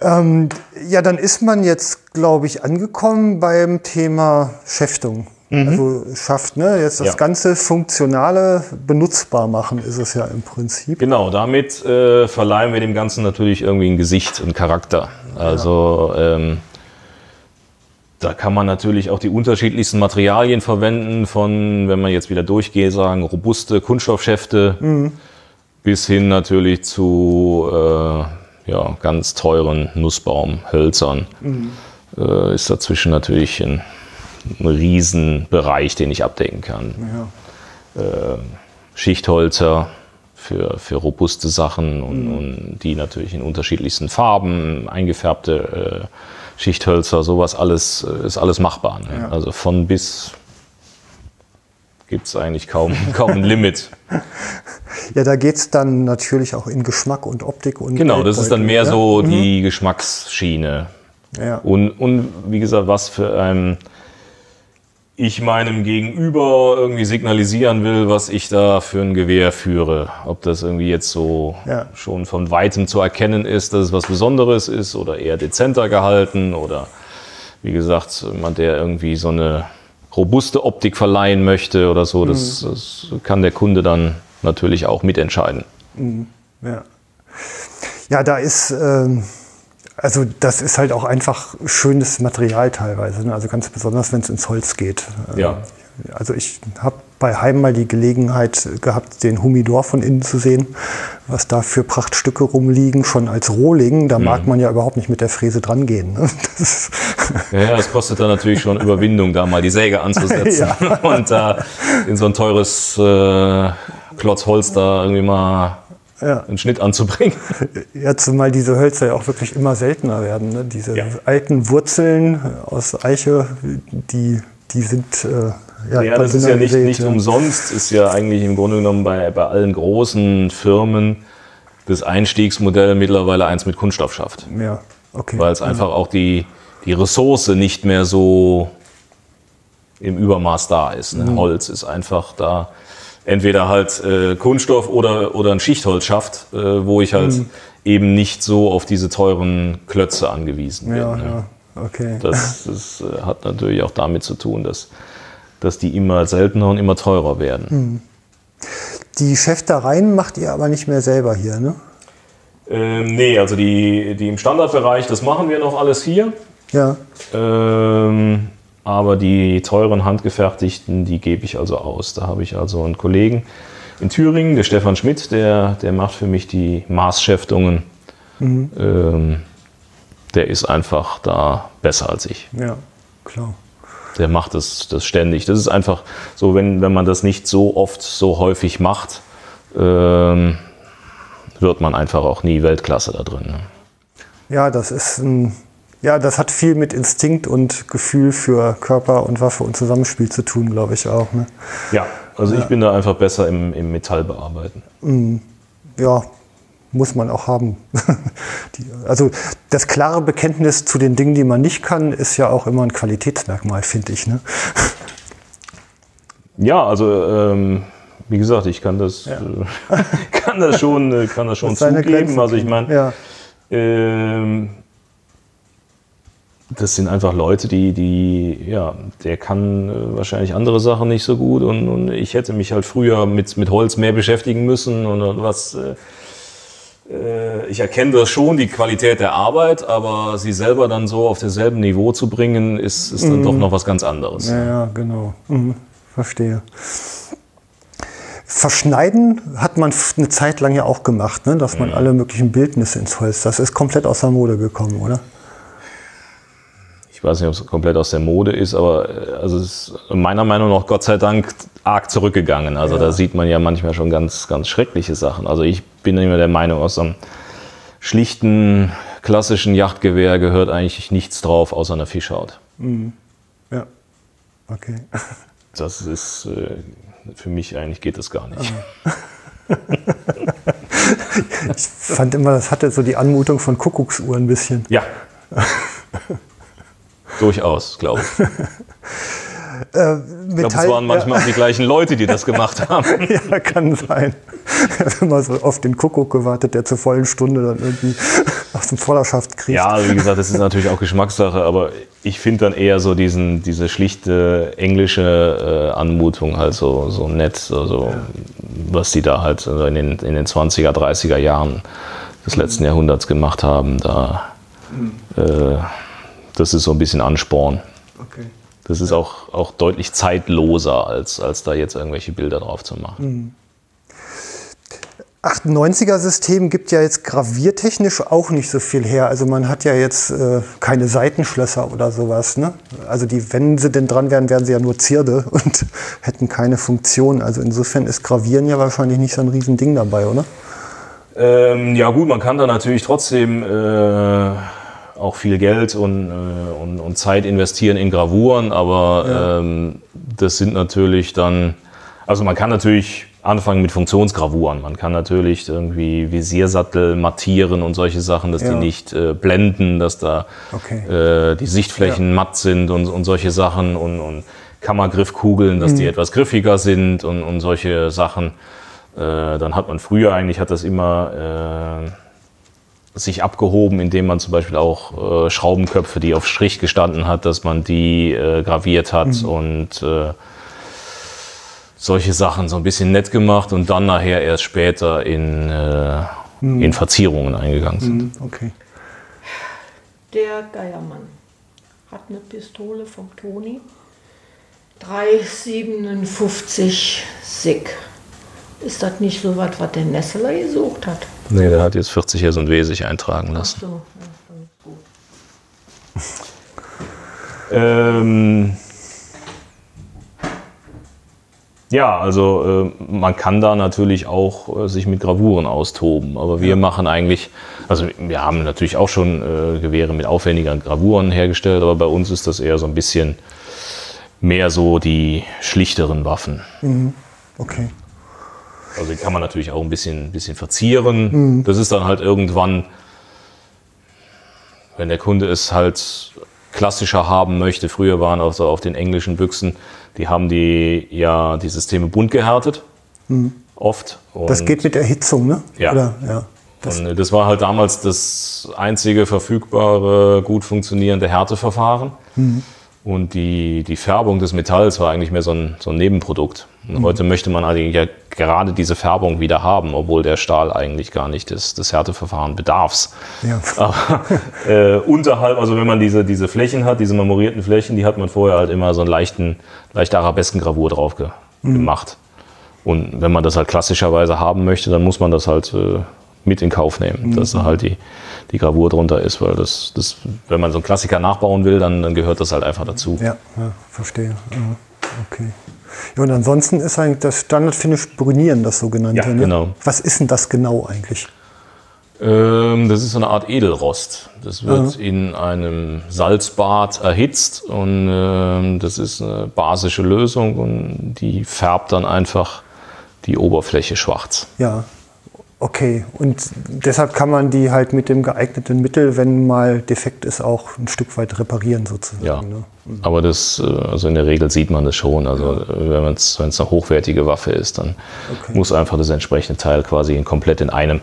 Ähm, ja, dann ist man jetzt, glaube ich, angekommen beim Thema Schäftung. Mhm. Also schafft, ne? Jetzt das ja. ganze Funktionale benutzbar machen, ist es ja im Prinzip. Genau, damit äh, verleihen wir dem Ganzen natürlich irgendwie ein Gesicht, einen Charakter. Also ja. ähm, da kann man natürlich auch die unterschiedlichsten Materialien verwenden, von, wenn man jetzt wieder durchgeht, sagen, robuste Kunststoffschäfte mhm. bis hin natürlich zu äh, ja, ganz teuren Nussbaumhölzern. Mhm. Äh, ist dazwischen natürlich ein, ein Riesenbereich, den ich abdecken kann. Ja. Äh, Schichtholzer für, für robuste Sachen und, mhm. und, die natürlich in unterschiedlichsten Farben, eingefärbte äh, Schichthölzer, sowas alles äh, ist alles machbar. Ne? Ja. Also von bis gibt es eigentlich kaum, kaum ein Limit. Ja, da geht es dann natürlich auch in Geschmack und Optik und. Genau, das ist dann mehr ja? so mhm. die Geschmacksschiene. Ja. Und, und wie gesagt, was für ein ich meinem Gegenüber irgendwie signalisieren will, was ich da für ein Gewehr führe. Ob das irgendwie jetzt so ja. schon von weitem zu erkennen ist, dass es was Besonderes ist oder eher dezenter gehalten oder wie gesagt, jemand, der irgendwie so eine robuste Optik verleihen möchte oder so, das, mhm. das kann der Kunde dann natürlich auch mitentscheiden. Mhm. Ja. ja, da ist. Ähm also das ist halt auch einfach schönes Material teilweise. Ne? Also ganz besonders, wenn es ins Holz geht. Ja. Ähm, also ich habe bei Heim mal die Gelegenheit gehabt, den Humidor von innen zu sehen, was da für Prachtstücke rumliegen, schon als Rohling. Da mhm. mag man ja überhaupt nicht mit der Fräse dran gehen. Ne? Das ja, es kostet dann natürlich schon Überwindung, da mal die Säge anzusetzen ja. und da äh, in so ein teures äh, Klotz Holz da irgendwie mal ja. einen Schnitt anzubringen. Ja, zumal diese Hölzer ja auch wirklich immer seltener werden. Ne? Diese ja. alten Wurzeln aus Eiche, die, die sind. Äh, ja, ja das ist ja nicht, nicht ja. umsonst, ist ja eigentlich im Grunde genommen bei, bei allen großen Firmen das Einstiegsmodell mittlerweile eins mit Kunststoff schafft. Ja, okay. Weil es einfach auch die, die Ressource nicht mehr so im Übermaß da ist. Ne? Mhm. Holz ist einfach da entweder halt äh, Kunststoff oder, oder ein Schichtholz schafft, äh, wo ich halt mhm. eben nicht so auf diese teuren Klötze angewiesen bin. Ja, ne? ja. okay. Das, das äh, hat natürlich auch damit zu tun, dass, dass die immer seltener und immer teurer werden. Mhm. Die Schäftereien macht ihr aber nicht mehr selber hier, ne? Ähm, nee, also die, die im Standardbereich, das machen wir noch alles hier. Ja. Ähm, aber die teuren handgefertigten, die gebe ich also aus. Da habe ich also einen Kollegen in Thüringen, der Stefan Schmidt, der, der macht für mich die Maßschäftungen. Mhm. Ähm, der ist einfach da besser als ich. Ja, klar. Der macht das, das ständig. Das ist einfach so, wenn, wenn man das nicht so oft, so häufig macht, ähm, wird man einfach auch nie Weltklasse da drin. Ne? Ja, das ist ein ja, das hat viel mit Instinkt und Gefühl für Körper und Waffe und Zusammenspiel zu tun, glaube ich auch. Ne? Ja, also ja. ich bin da einfach besser im, im Metallbearbeiten. Mm, ja, muss man auch haben. die, also das klare Bekenntnis zu den Dingen, die man nicht kann, ist ja auch immer ein Qualitätsmerkmal, finde ich. Ne? Ja, also ähm, wie gesagt, ich kann das, ja. äh, kann das schon, äh, kann das schon zugeben. Also ich meine, ja. ähm, das sind einfach Leute, die, die, ja, der kann äh, wahrscheinlich andere Sachen nicht so gut und, und ich hätte mich halt früher mit, mit Holz mehr beschäftigen müssen und, und was. Äh, äh, ich erkenne das schon, die Qualität der Arbeit, aber sie selber dann so auf dasselbe Niveau zu bringen, ist, ist dann mhm. doch noch was ganz anderes. Ja, ja genau. Mhm. Verstehe. Verschneiden hat man eine Zeit lang ja auch gemacht, ne? dass man mhm. alle möglichen Bildnisse ins Holz. Das ist komplett aus der Mode gekommen, oder? Weiß nicht, ob es komplett aus der Mode ist, aber äh, also es ist meiner Meinung nach Gott sei Dank arg zurückgegangen. Also ja. da sieht man ja manchmal schon ganz, ganz schreckliche Sachen. Also ich bin immer der Meinung, aus einem schlichten, klassischen Yachtgewehr gehört eigentlich nichts drauf außer einer Fischhaut. Mhm. Ja, okay. Das ist, äh, für mich eigentlich geht das gar nicht. ich fand immer, das hatte so die Anmutung von Kuckucksuhr ein bisschen. Ja. Durchaus, glaube ich. Äh, ich glaube, es waren manchmal ja. auch die gleichen Leute, die das gemacht haben. ja, kann sein. Ich habe immer so auf den Kuckuck gewartet, der zur vollen Stunde dann irgendwie aus dem Vorderschaft kriegt. Ja, wie gesagt, das ist natürlich auch Geschmackssache, aber ich finde dann eher so diesen, diese schlichte englische äh, Anmutung halt so, so nett, also, ja. was die da halt in den, in den 20er, 30er Jahren des letzten mhm. Jahrhunderts gemacht haben. Da, mhm. äh, das ist so ein bisschen Ansporn. Okay. Das ist auch, auch deutlich zeitloser, als, als da jetzt irgendwelche Bilder drauf zu machen. Mhm. 98er-System gibt ja jetzt graviertechnisch auch nicht so viel her. Also man hat ja jetzt äh, keine Seitenschlösser oder sowas. Ne? Also die, wenn sie denn dran wären, wären sie ja nur Zierde und hätten keine Funktion. Also insofern ist Gravieren ja wahrscheinlich nicht so ein Riesending dabei, oder? Ähm, ja gut, man kann da natürlich trotzdem äh, auch viel Geld und, äh, und, und, Zeit investieren in Gravuren, aber ja. ähm, das sind natürlich dann, also man kann natürlich anfangen mit Funktionsgravuren. Man kann natürlich irgendwie Visiersattel mattieren und solche Sachen, dass ja. die nicht äh, blenden, dass da okay. äh, die Sichtflächen ja. matt sind und, und solche Sachen und, und Kammergriffkugeln, dass mhm. die etwas griffiger sind und, und solche Sachen. Äh, dann hat man früher eigentlich hat das immer äh, sich abgehoben, indem man zum Beispiel auch äh, Schraubenköpfe, die auf Strich gestanden hat, dass man die äh, graviert hat mhm. und äh, solche Sachen so ein bisschen nett gemacht und dann nachher erst später in, äh, hm. in Verzierungen eingegangen sind. Hm, okay. Der Geiermann hat eine Pistole vom Toni. 357 SIG. Ist das nicht so was, was der Nesseler gesucht hat? Nee, der hat jetzt 40 S und W sich eintragen lassen. Ach so, ja, gut. ähm, Ja, also äh, man kann da natürlich auch äh, sich mit Gravuren austoben, aber wir ja. machen eigentlich, also wir haben natürlich auch schon äh, Gewehre mit aufwendigeren Gravuren hergestellt, aber bei uns ist das eher so ein bisschen mehr so die schlichteren Waffen. Mhm. Okay. Also die kann man natürlich auch ein bisschen, bisschen verzieren. Mhm. Das ist dann halt irgendwann, wenn der Kunde es halt klassischer haben möchte. Früher waren also auf den englischen Büchsen die haben die ja die Systeme bunt gehärtet, mhm. oft. Und das geht mit Erhitzung, ne? Ja. Oder, ja. Das und das war halt damals das einzige verfügbare, gut funktionierende Härteverfahren. Mhm. Und die, die Färbung des Metalls war eigentlich mehr so ein, so ein Nebenprodukt. Und mhm. heute möchte man eigentlich ja gerade diese Färbung wieder haben, obwohl der Stahl eigentlich gar nicht des, des Härteverfahren bedarf. Ja. Aber äh, unterhalb, also wenn man diese, diese Flächen hat, diese marmorierten Flächen, die hat man vorher halt immer so einen leichten, leichte Arabeskengravur drauf ge mhm. gemacht. Und wenn man das halt klassischerweise haben möchte, dann muss man das halt äh, mit in Kauf nehmen, mhm. dass da halt die, die Gravur drunter ist, weil das, das, wenn man so einen Klassiker nachbauen will, dann, dann gehört das halt einfach dazu. Ja, ja verstehe. Okay. Ja, und ansonsten ist eigentlich das Standardfinish Brünieren das sogenannte. Ja, ne? genau. Was ist denn das genau eigentlich? Ähm, das ist so eine Art Edelrost. Das wird Aha. in einem Salzbad erhitzt und ähm, das ist eine basische Lösung und die färbt dann einfach die Oberfläche schwarz. Ja, Okay, und deshalb kann man die halt mit dem geeigneten Mittel, wenn mal defekt ist, auch ein Stück weit reparieren sozusagen. Ja, ne? aber das, äh, also in der Regel sieht man das schon. Also wenn es eine hochwertige Waffe ist, dann okay. muss einfach das entsprechende Teil quasi komplett in einem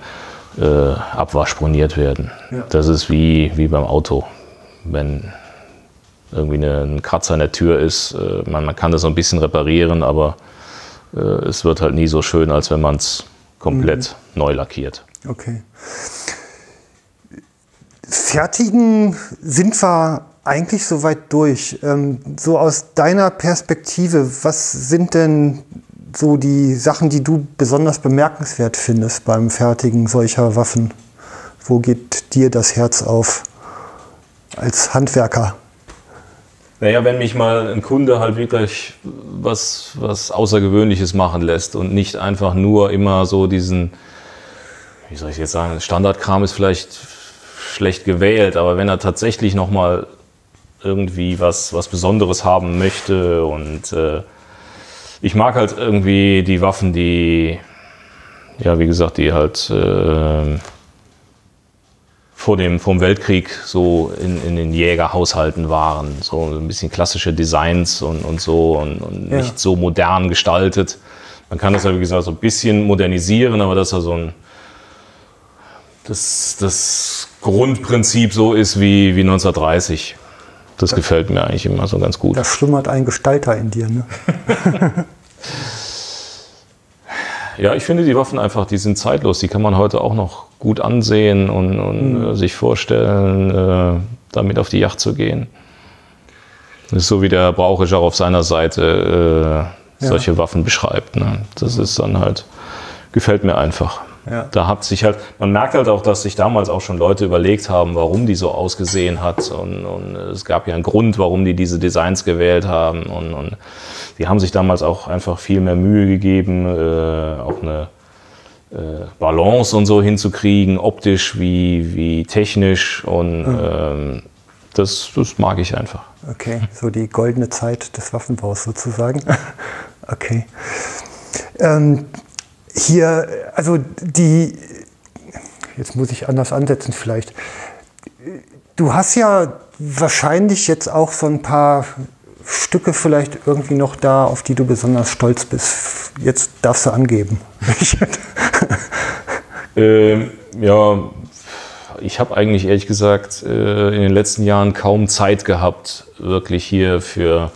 äh, Abwasch bruniert werden. Ja. Das ist wie, wie beim Auto. Wenn irgendwie eine, ein Kratzer in der Tür ist, äh, man, man kann das so ein bisschen reparieren, aber äh, es wird halt nie so schön, als wenn man es komplett mhm. neu lackiert. Okay. Fertigen sind wir eigentlich soweit durch. Ähm, so aus deiner Perspektive, was sind denn so die Sachen, die du besonders bemerkenswert findest beim Fertigen solcher Waffen? Wo geht dir das Herz auf als Handwerker? Naja, wenn mich mal ein Kunde halt wirklich was, was Außergewöhnliches machen lässt und nicht einfach nur immer so diesen, wie soll ich jetzt sagen, Standardkram ist vielleicht schlecht gewählt, aber wenn er tatsächlich nochmal irgendwie was, was Besonderes haben möchte und äh, ich mag halt irgendwie die Waffen, die, ja, wie gesagt, die halt äh, vor dem vom Weltkrieg so in, in den Jägerhaushalten waren. So ein bisschen klassische Designs und, und so und, und Ja. nicht so modern gestaltet. Man kann das ja, wie gesagt, so ein bisschen modernisieren, aber dass er so ein das, das Grundprinzip so ist wie, wie 1930. Das gefällt mir eigentlich immer so ganz gut. Da schlummert ein Gestalter in dir. Ne? Ja, ich finde die Waffen einfach, die sind zeitlos. Die kann man heute auch noch gut ansehen und, und äh, sich vorstellen, äh, damit auf die Yacht zu gehen. Das ist so wie der Brauchischer auf seiner Seite äh, solche Waffen beschreibt. Ne? Das ist dann halt, gefällt mir einfach. Ja. Da hat sich halt, man merkt halt auch, dass sich damals auch schon Leute überlegt haben, warum die so ausgesehen hat. Und, und es gab ja einen Grund, warum die diese Designs gewählt haben. Und, und die haben sich damals auch einfach viel mehr Mühe gegeben, äh, auch eine äh, Balance und so hinzukriegen, optisch wie, wie technisch. Und ähm, das, das mag ich einfach. Okay, so die goldene Zeit des Waffenbaus sozusagen. Okay. Ähm, hier, also die, jetzt muss ich anders ansetzen vielleicht. Du hast ja wahrscheinlich jetzt auch so ein paar Stücke vielleicht irgendwie noch da, auf die du besonders stolz bist. Jetzt darfst du angeben. Ähm, ja, ich habe eigentlich ehrlich gesagt äh, in den letzten Jahren kaum Zeit gehabt, wirklich hier für,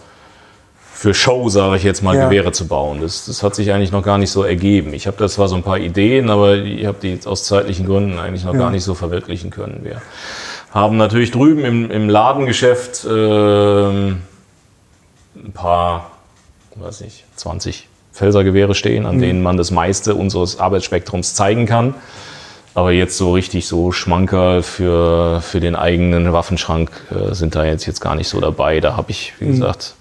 für Show, sage ich jetzt mal, Ja. Gewehre zu bauen. Das, das hat sich eigentlich noch gar nicht so ergeben. Ich habe da zwar so ein paar Ideen, aber ich habe die jetzt aus zeitlichen Gründen eigentlich noch gar nicht so verwirklichen können. Wir haben natürlich drüben im, im Ladengeschäft ähm, ein paar, weiß ich, 20 Felsergewehre stehen, an denen man das meiste unseres Arbeitsspektrums zeigen kann. Aber jetzt so richtig so Schmankerl für, für den eigenen Waffenschrank äh, sind da jetzt, jetzt gar nicht so dabei. Da habe ich, wie gesagt,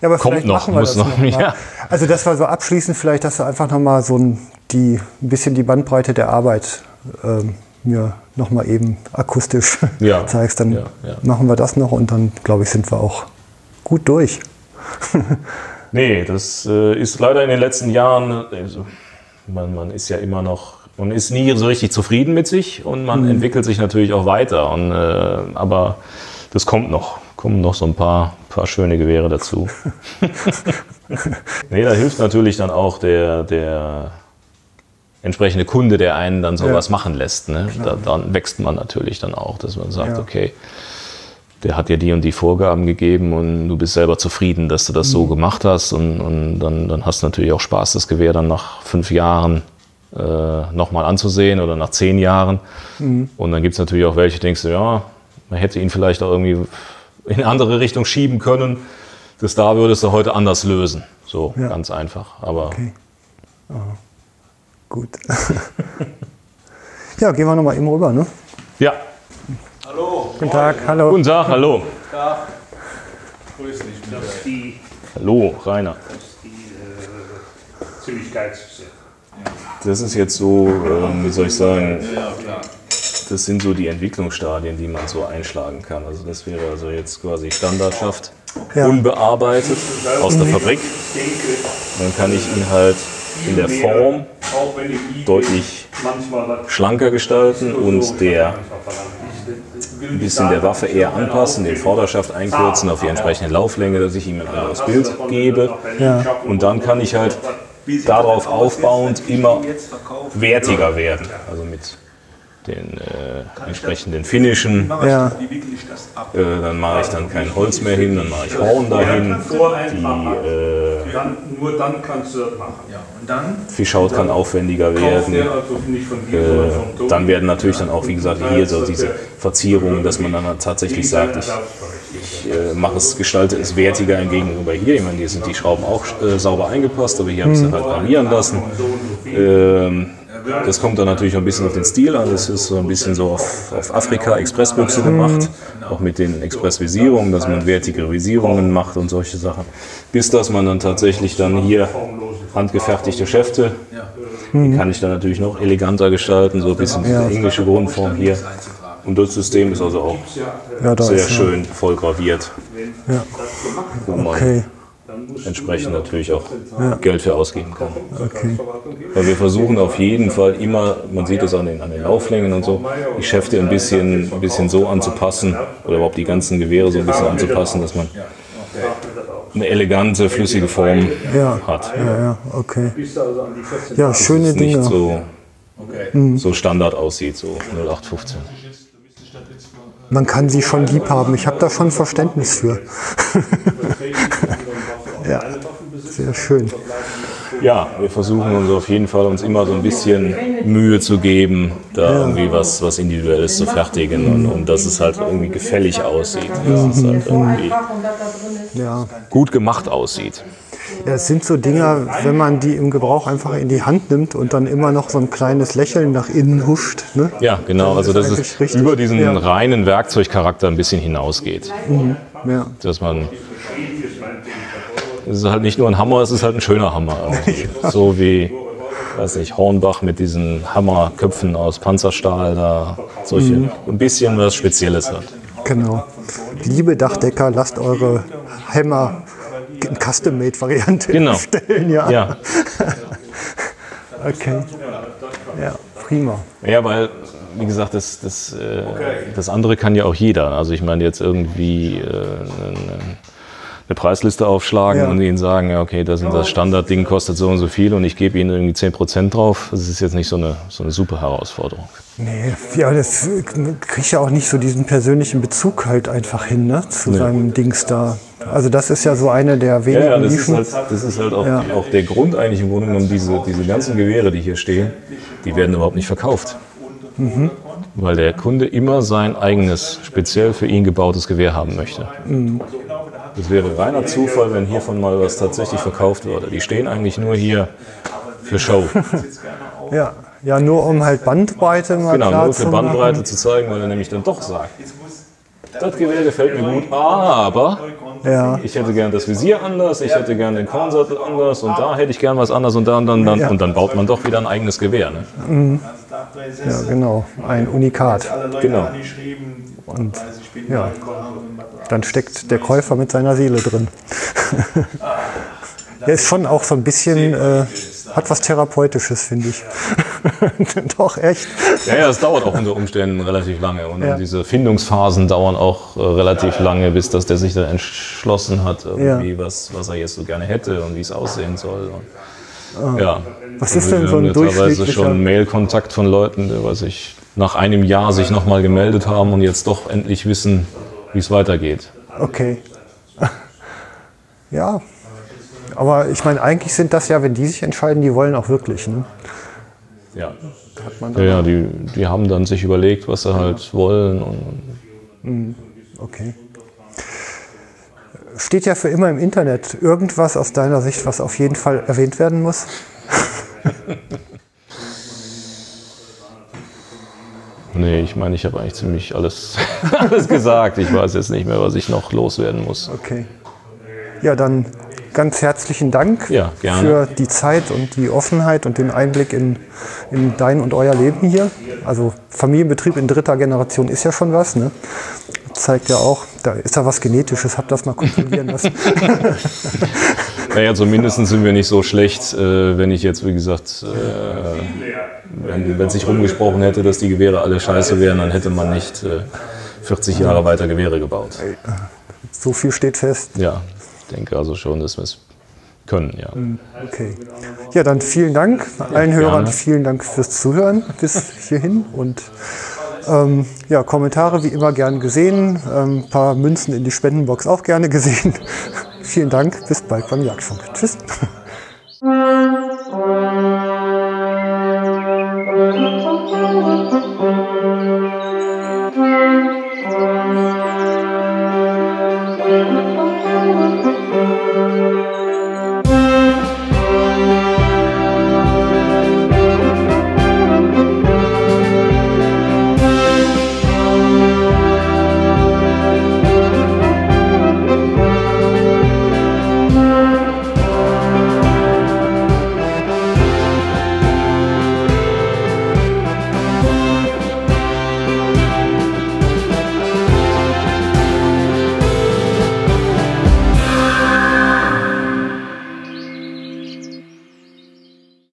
Ja, aber Kommt noch, muss noch, noch ja. Also das war so abschließend vielleicht, dass du einfach noch mal so ein, die, ein bisschen die Bandbreite der Arbeit ähm, mir noch mal eben akustisch Ja. zeigst. Dann ja. machen wir das noch und dann, glaube ich, sind wir auch gut durch. Nee, das äh, ist leider in den letzten Jahren, also, man, man ist ja immer noch, man ist nie so richtig zufrieden mit sich und man entwickelt sich natürlich auch weiter. Und, äh, aber das kommt noch, kommen noch so ein paar, paar schöne Gewehre dazu. nee, da hilft natürlich dann auch der, der entsprechende Kunde, der einen dann sowas Ja. machen lässt. Ne? Da, dann wächst man natürlich dann auch, dass man sagt, Ja. okay, der hat dir die und die Vorgaben gegeben und du bist selber zufrieden, dass du das so gemacht hast und, und dann, dann hast du natürlich auch Spaß, das Gewehr dann nach fünf Jahren äh, nochmal anzusehen oder nach zehn Jahren. Und dann gibt es natürlich auch welche, denkst du, ja, man hätte ihn vielleicht auch irgendwie in eine andere Richtung schieben können. Das da würdest du heute anders lösen. So, Ja. ganz einfach. Aber Okay. Ah, gut. ja, gehen wir noch mal eben rüber, ne? ja, Guten Tag, hallo. guten Tag, hallo. Grüß dich, das ist die, Hallo, Rainer. das ist die äh, Zügigkeitsgesetz. Das ist jetzt so, ähm, wie soll ich sagen, das sind so die Entwicklungsstadien, die man so einschlagen kann. Also das wäre also jetzt quasi Standardschaft, Ja. unbearbeitet aus der Fabrik. Dann kann ich ihn halt in der Form deutlich schlanker gestalten und der ein bisschen der Waffe eher anpassen, den Vorderschaft einkürzen auf die entsprechende Lauflänge, dass ich ihm ein anderes Bild gebe. Ja. Und dann kann ich halt darauf aufbauend immer wertiger werden. Also mit den äh, entsprechenden Finishen. Ja, Äh, dann mache ich dann kein Holz mehr hin, dann mache ich Horn dahin. Die äh, nur dann kannst du das machen. Und dann Fischhaut kann aufwendiger werden. also Äh, dann werden natürlich dann auch, wie gesagt, hier so diese Verzierungen, dass man dann tatsächlich sagt, ich, ich äh, mache es, gestalte es wertiger im Gegenüber hier. Ich meine, hier sind die Schrauben auch äh, sauber eingepasst, aber hier habe ich sie halt gravieren lassen. Ähm, das kommt dann natürlich auch ein bisschen auf den Stil an. Das ist so ein bisschen so auf, auf Afrika Expressbüchse gemacht. auch mit den Expressvisierungen, dass man wertige Visierungen macht und solche Sachen. Bis dass man dann tatsächlich dann hier handgefertigte Schäfte, die kann ich dann natürlich noch eleganter gestalten, so ein bisschen diese englische Grundform hier. Und das System ist also auch Ja, sehr ist, ja. schön voll graviert, Ja. Okay, entsprechend natürlich auch Geld für ausgeben kann. okay. Weil wir versuchen auf jeden Fall immer, man sieht es an den, an den Lauflängen und so, die Schäfte ein bisschen, ein bisschen so anzupassen oder überhaupt die ganzen Gewehre so ein bisschen anzupassen, dass man eine elegante, flüssige Form Ja, hat. ja, ja, okay. Ja, schöne Es nicht Dinge. so, so Standard aussieht, so 0815. Man kann sie schon lieb haben. Ich habe da schon Verständnis für. ja, sehr schön. Ja, wir versuchen uns auf jeden Fall uns immer so ein bisschen Mühe zu geben, da irgendwie was, was Individuelles zu fertigen und, und dass es halt irgendwie gefällig aussieht. Dass es halt irgendwie Ja. gut gemacht aussieht. ja, es sind so Dinger, wenn man die im Gebrauch einfach in die Hand nimmt und dann immer noch so ein kleines Lächeln nach innen huscht. Ne? Ja, genau. Also dass es richtig. über diesen Ja. reinen Werkzeugcharakter ein bisschen hinausgeht. Ja. Dass man es ist halt nicht nur ein Hammer, es ist halt ein schöner Hammer. So wie, weiß nicht, Hornbach mit diesen Hammerköpfen aus Panzerstahl da solche ein bisschen was Spezielles hat. Genau. Liebe Dachdecker, lasst eure Hämmer in Custom-Made-Variante Genau. stellen. Ja. Ja. Okay. Ja, prima. Ja, weil, wie gesagt, das, das, äh, das andere kann ja auch jeder. Also ich meine jetzt irgendwie äh, eine, Preisliste aufschlagen Ja. und ihnen sagen, ja, okay, das und das Standardding kostet so und so viel und ich gebe ihnen irgendwie 10% drauf. Das ist jetzt nicht so eine, so eine super Herausforderung. Nee, ja, das kriegt ja auch nicht so diesen persönlichen Bezug halt einfach hin, ne, zu seinem Dings da. Also das ist ja so eine der Ja, wenigen ja, das ist halt, das ist halt auch, Ja. auch der Grund eigentlich im Grunde genommen, diese, diese ganzen Gewehre, die hier stehen, die werden überhaupt nicht verkauft. Mhm. Weil der Kunde immer sein eigenes, speziell für ihn gebautes Gewehr haben möchte. Mhm. Das wäre reiner Zufall, wenn hiervon mal was tatsächlich verkauft würde. Die stehen eigentlich nur hier für Show. Ja, ja, nur um halt Bandbreite mal Genau, nur zu für. Bandbreite zu zeigen, weil er nämlich dann doch sagt, das Gewehr gefällt mir gut, aber Ja, ich hätte gern das Visier anders, ich hätte gern den Kornsattel anders und da hätte ich gern was anders und da und dann, dann Ja. und dann baut man doch wieder ein eigenes Gewehr. Ne? Ja, genau. Ein Unikat. Genau. Und ja, dann steckt der Käufer mit seiner Seele drin. Er ist schon auch so ein bisschen, äh, hat was Therapeutisches, finde ich. Doch, echt. Ja, ja, es dauert auch unter Umständen relativ lange und Ja. diese Findungsphasen dauern auch äh, relativ lange, bis dass der sich dann entschlossen hat, irgendwie was, was er jetzt so gerne hätte und wie es aussehen soll. Und, ja. Ah. Was Also ist denn so ein ja teilweise durchschnittlicher- schon Mailkontakt von Leuten, die, weiß ich, nach einem Jahr sich nochmal gemeldet haben und jetzt doch endlich wissen, wie es weitergeht. Okay. Ja. Aber ich meine, eigentlich sind das ja, wenn die sich entscheiden, die wollen auch wirklich. Ne? Ja. Ja, ja die, die haben dann sich überlegt, was sie halt wollen. Und, Okay. Steht ja für immer im Internet irgendwas aus deiner Sicht, was auf jeden Fall erwähnt werden muss? nee, ich meine, ich habe eigentlich ziemlich alles, alles gesagt. Ich weiß jetzt nicht mehr, was ich noch loswerden muss. Okay. Ja, dann ganz herzlichen Dank Ja, für die Zeit und die Offenheit und den Einblick in, in dein und euer Leben hier. Also Familienbetrieb in dritter Generation ist ja schon was. Ne? Zeigt ja auch, da ist ja was Genetisches. Hab das mal kontrollieren lassen. Naja, zumindest sind wir nicht so schlecht, äh, wenn ich jetzt, wie gesagt, äh, wenn, wenn sich rumgesprochen hätte, dass die Gewehre alle scheiße wären, dann hätte man nicht äh, 40 Jahre weiter Gewehre gebaut. so viel steht fest. Ja, ich denke also schon, dass wir es können, ja. Okay. Ja, dann vielen Dank allen Hörern. Vielen Dank fürs Zuhören bis hierhin. Und ähm, ja, Kommentare wie immer gern gesehen. Ein ähm, paar Münzen in die Spendenbox auch gerne gesehen. vielen Dank. Bis bald beim Jagdfunk. Tschüss.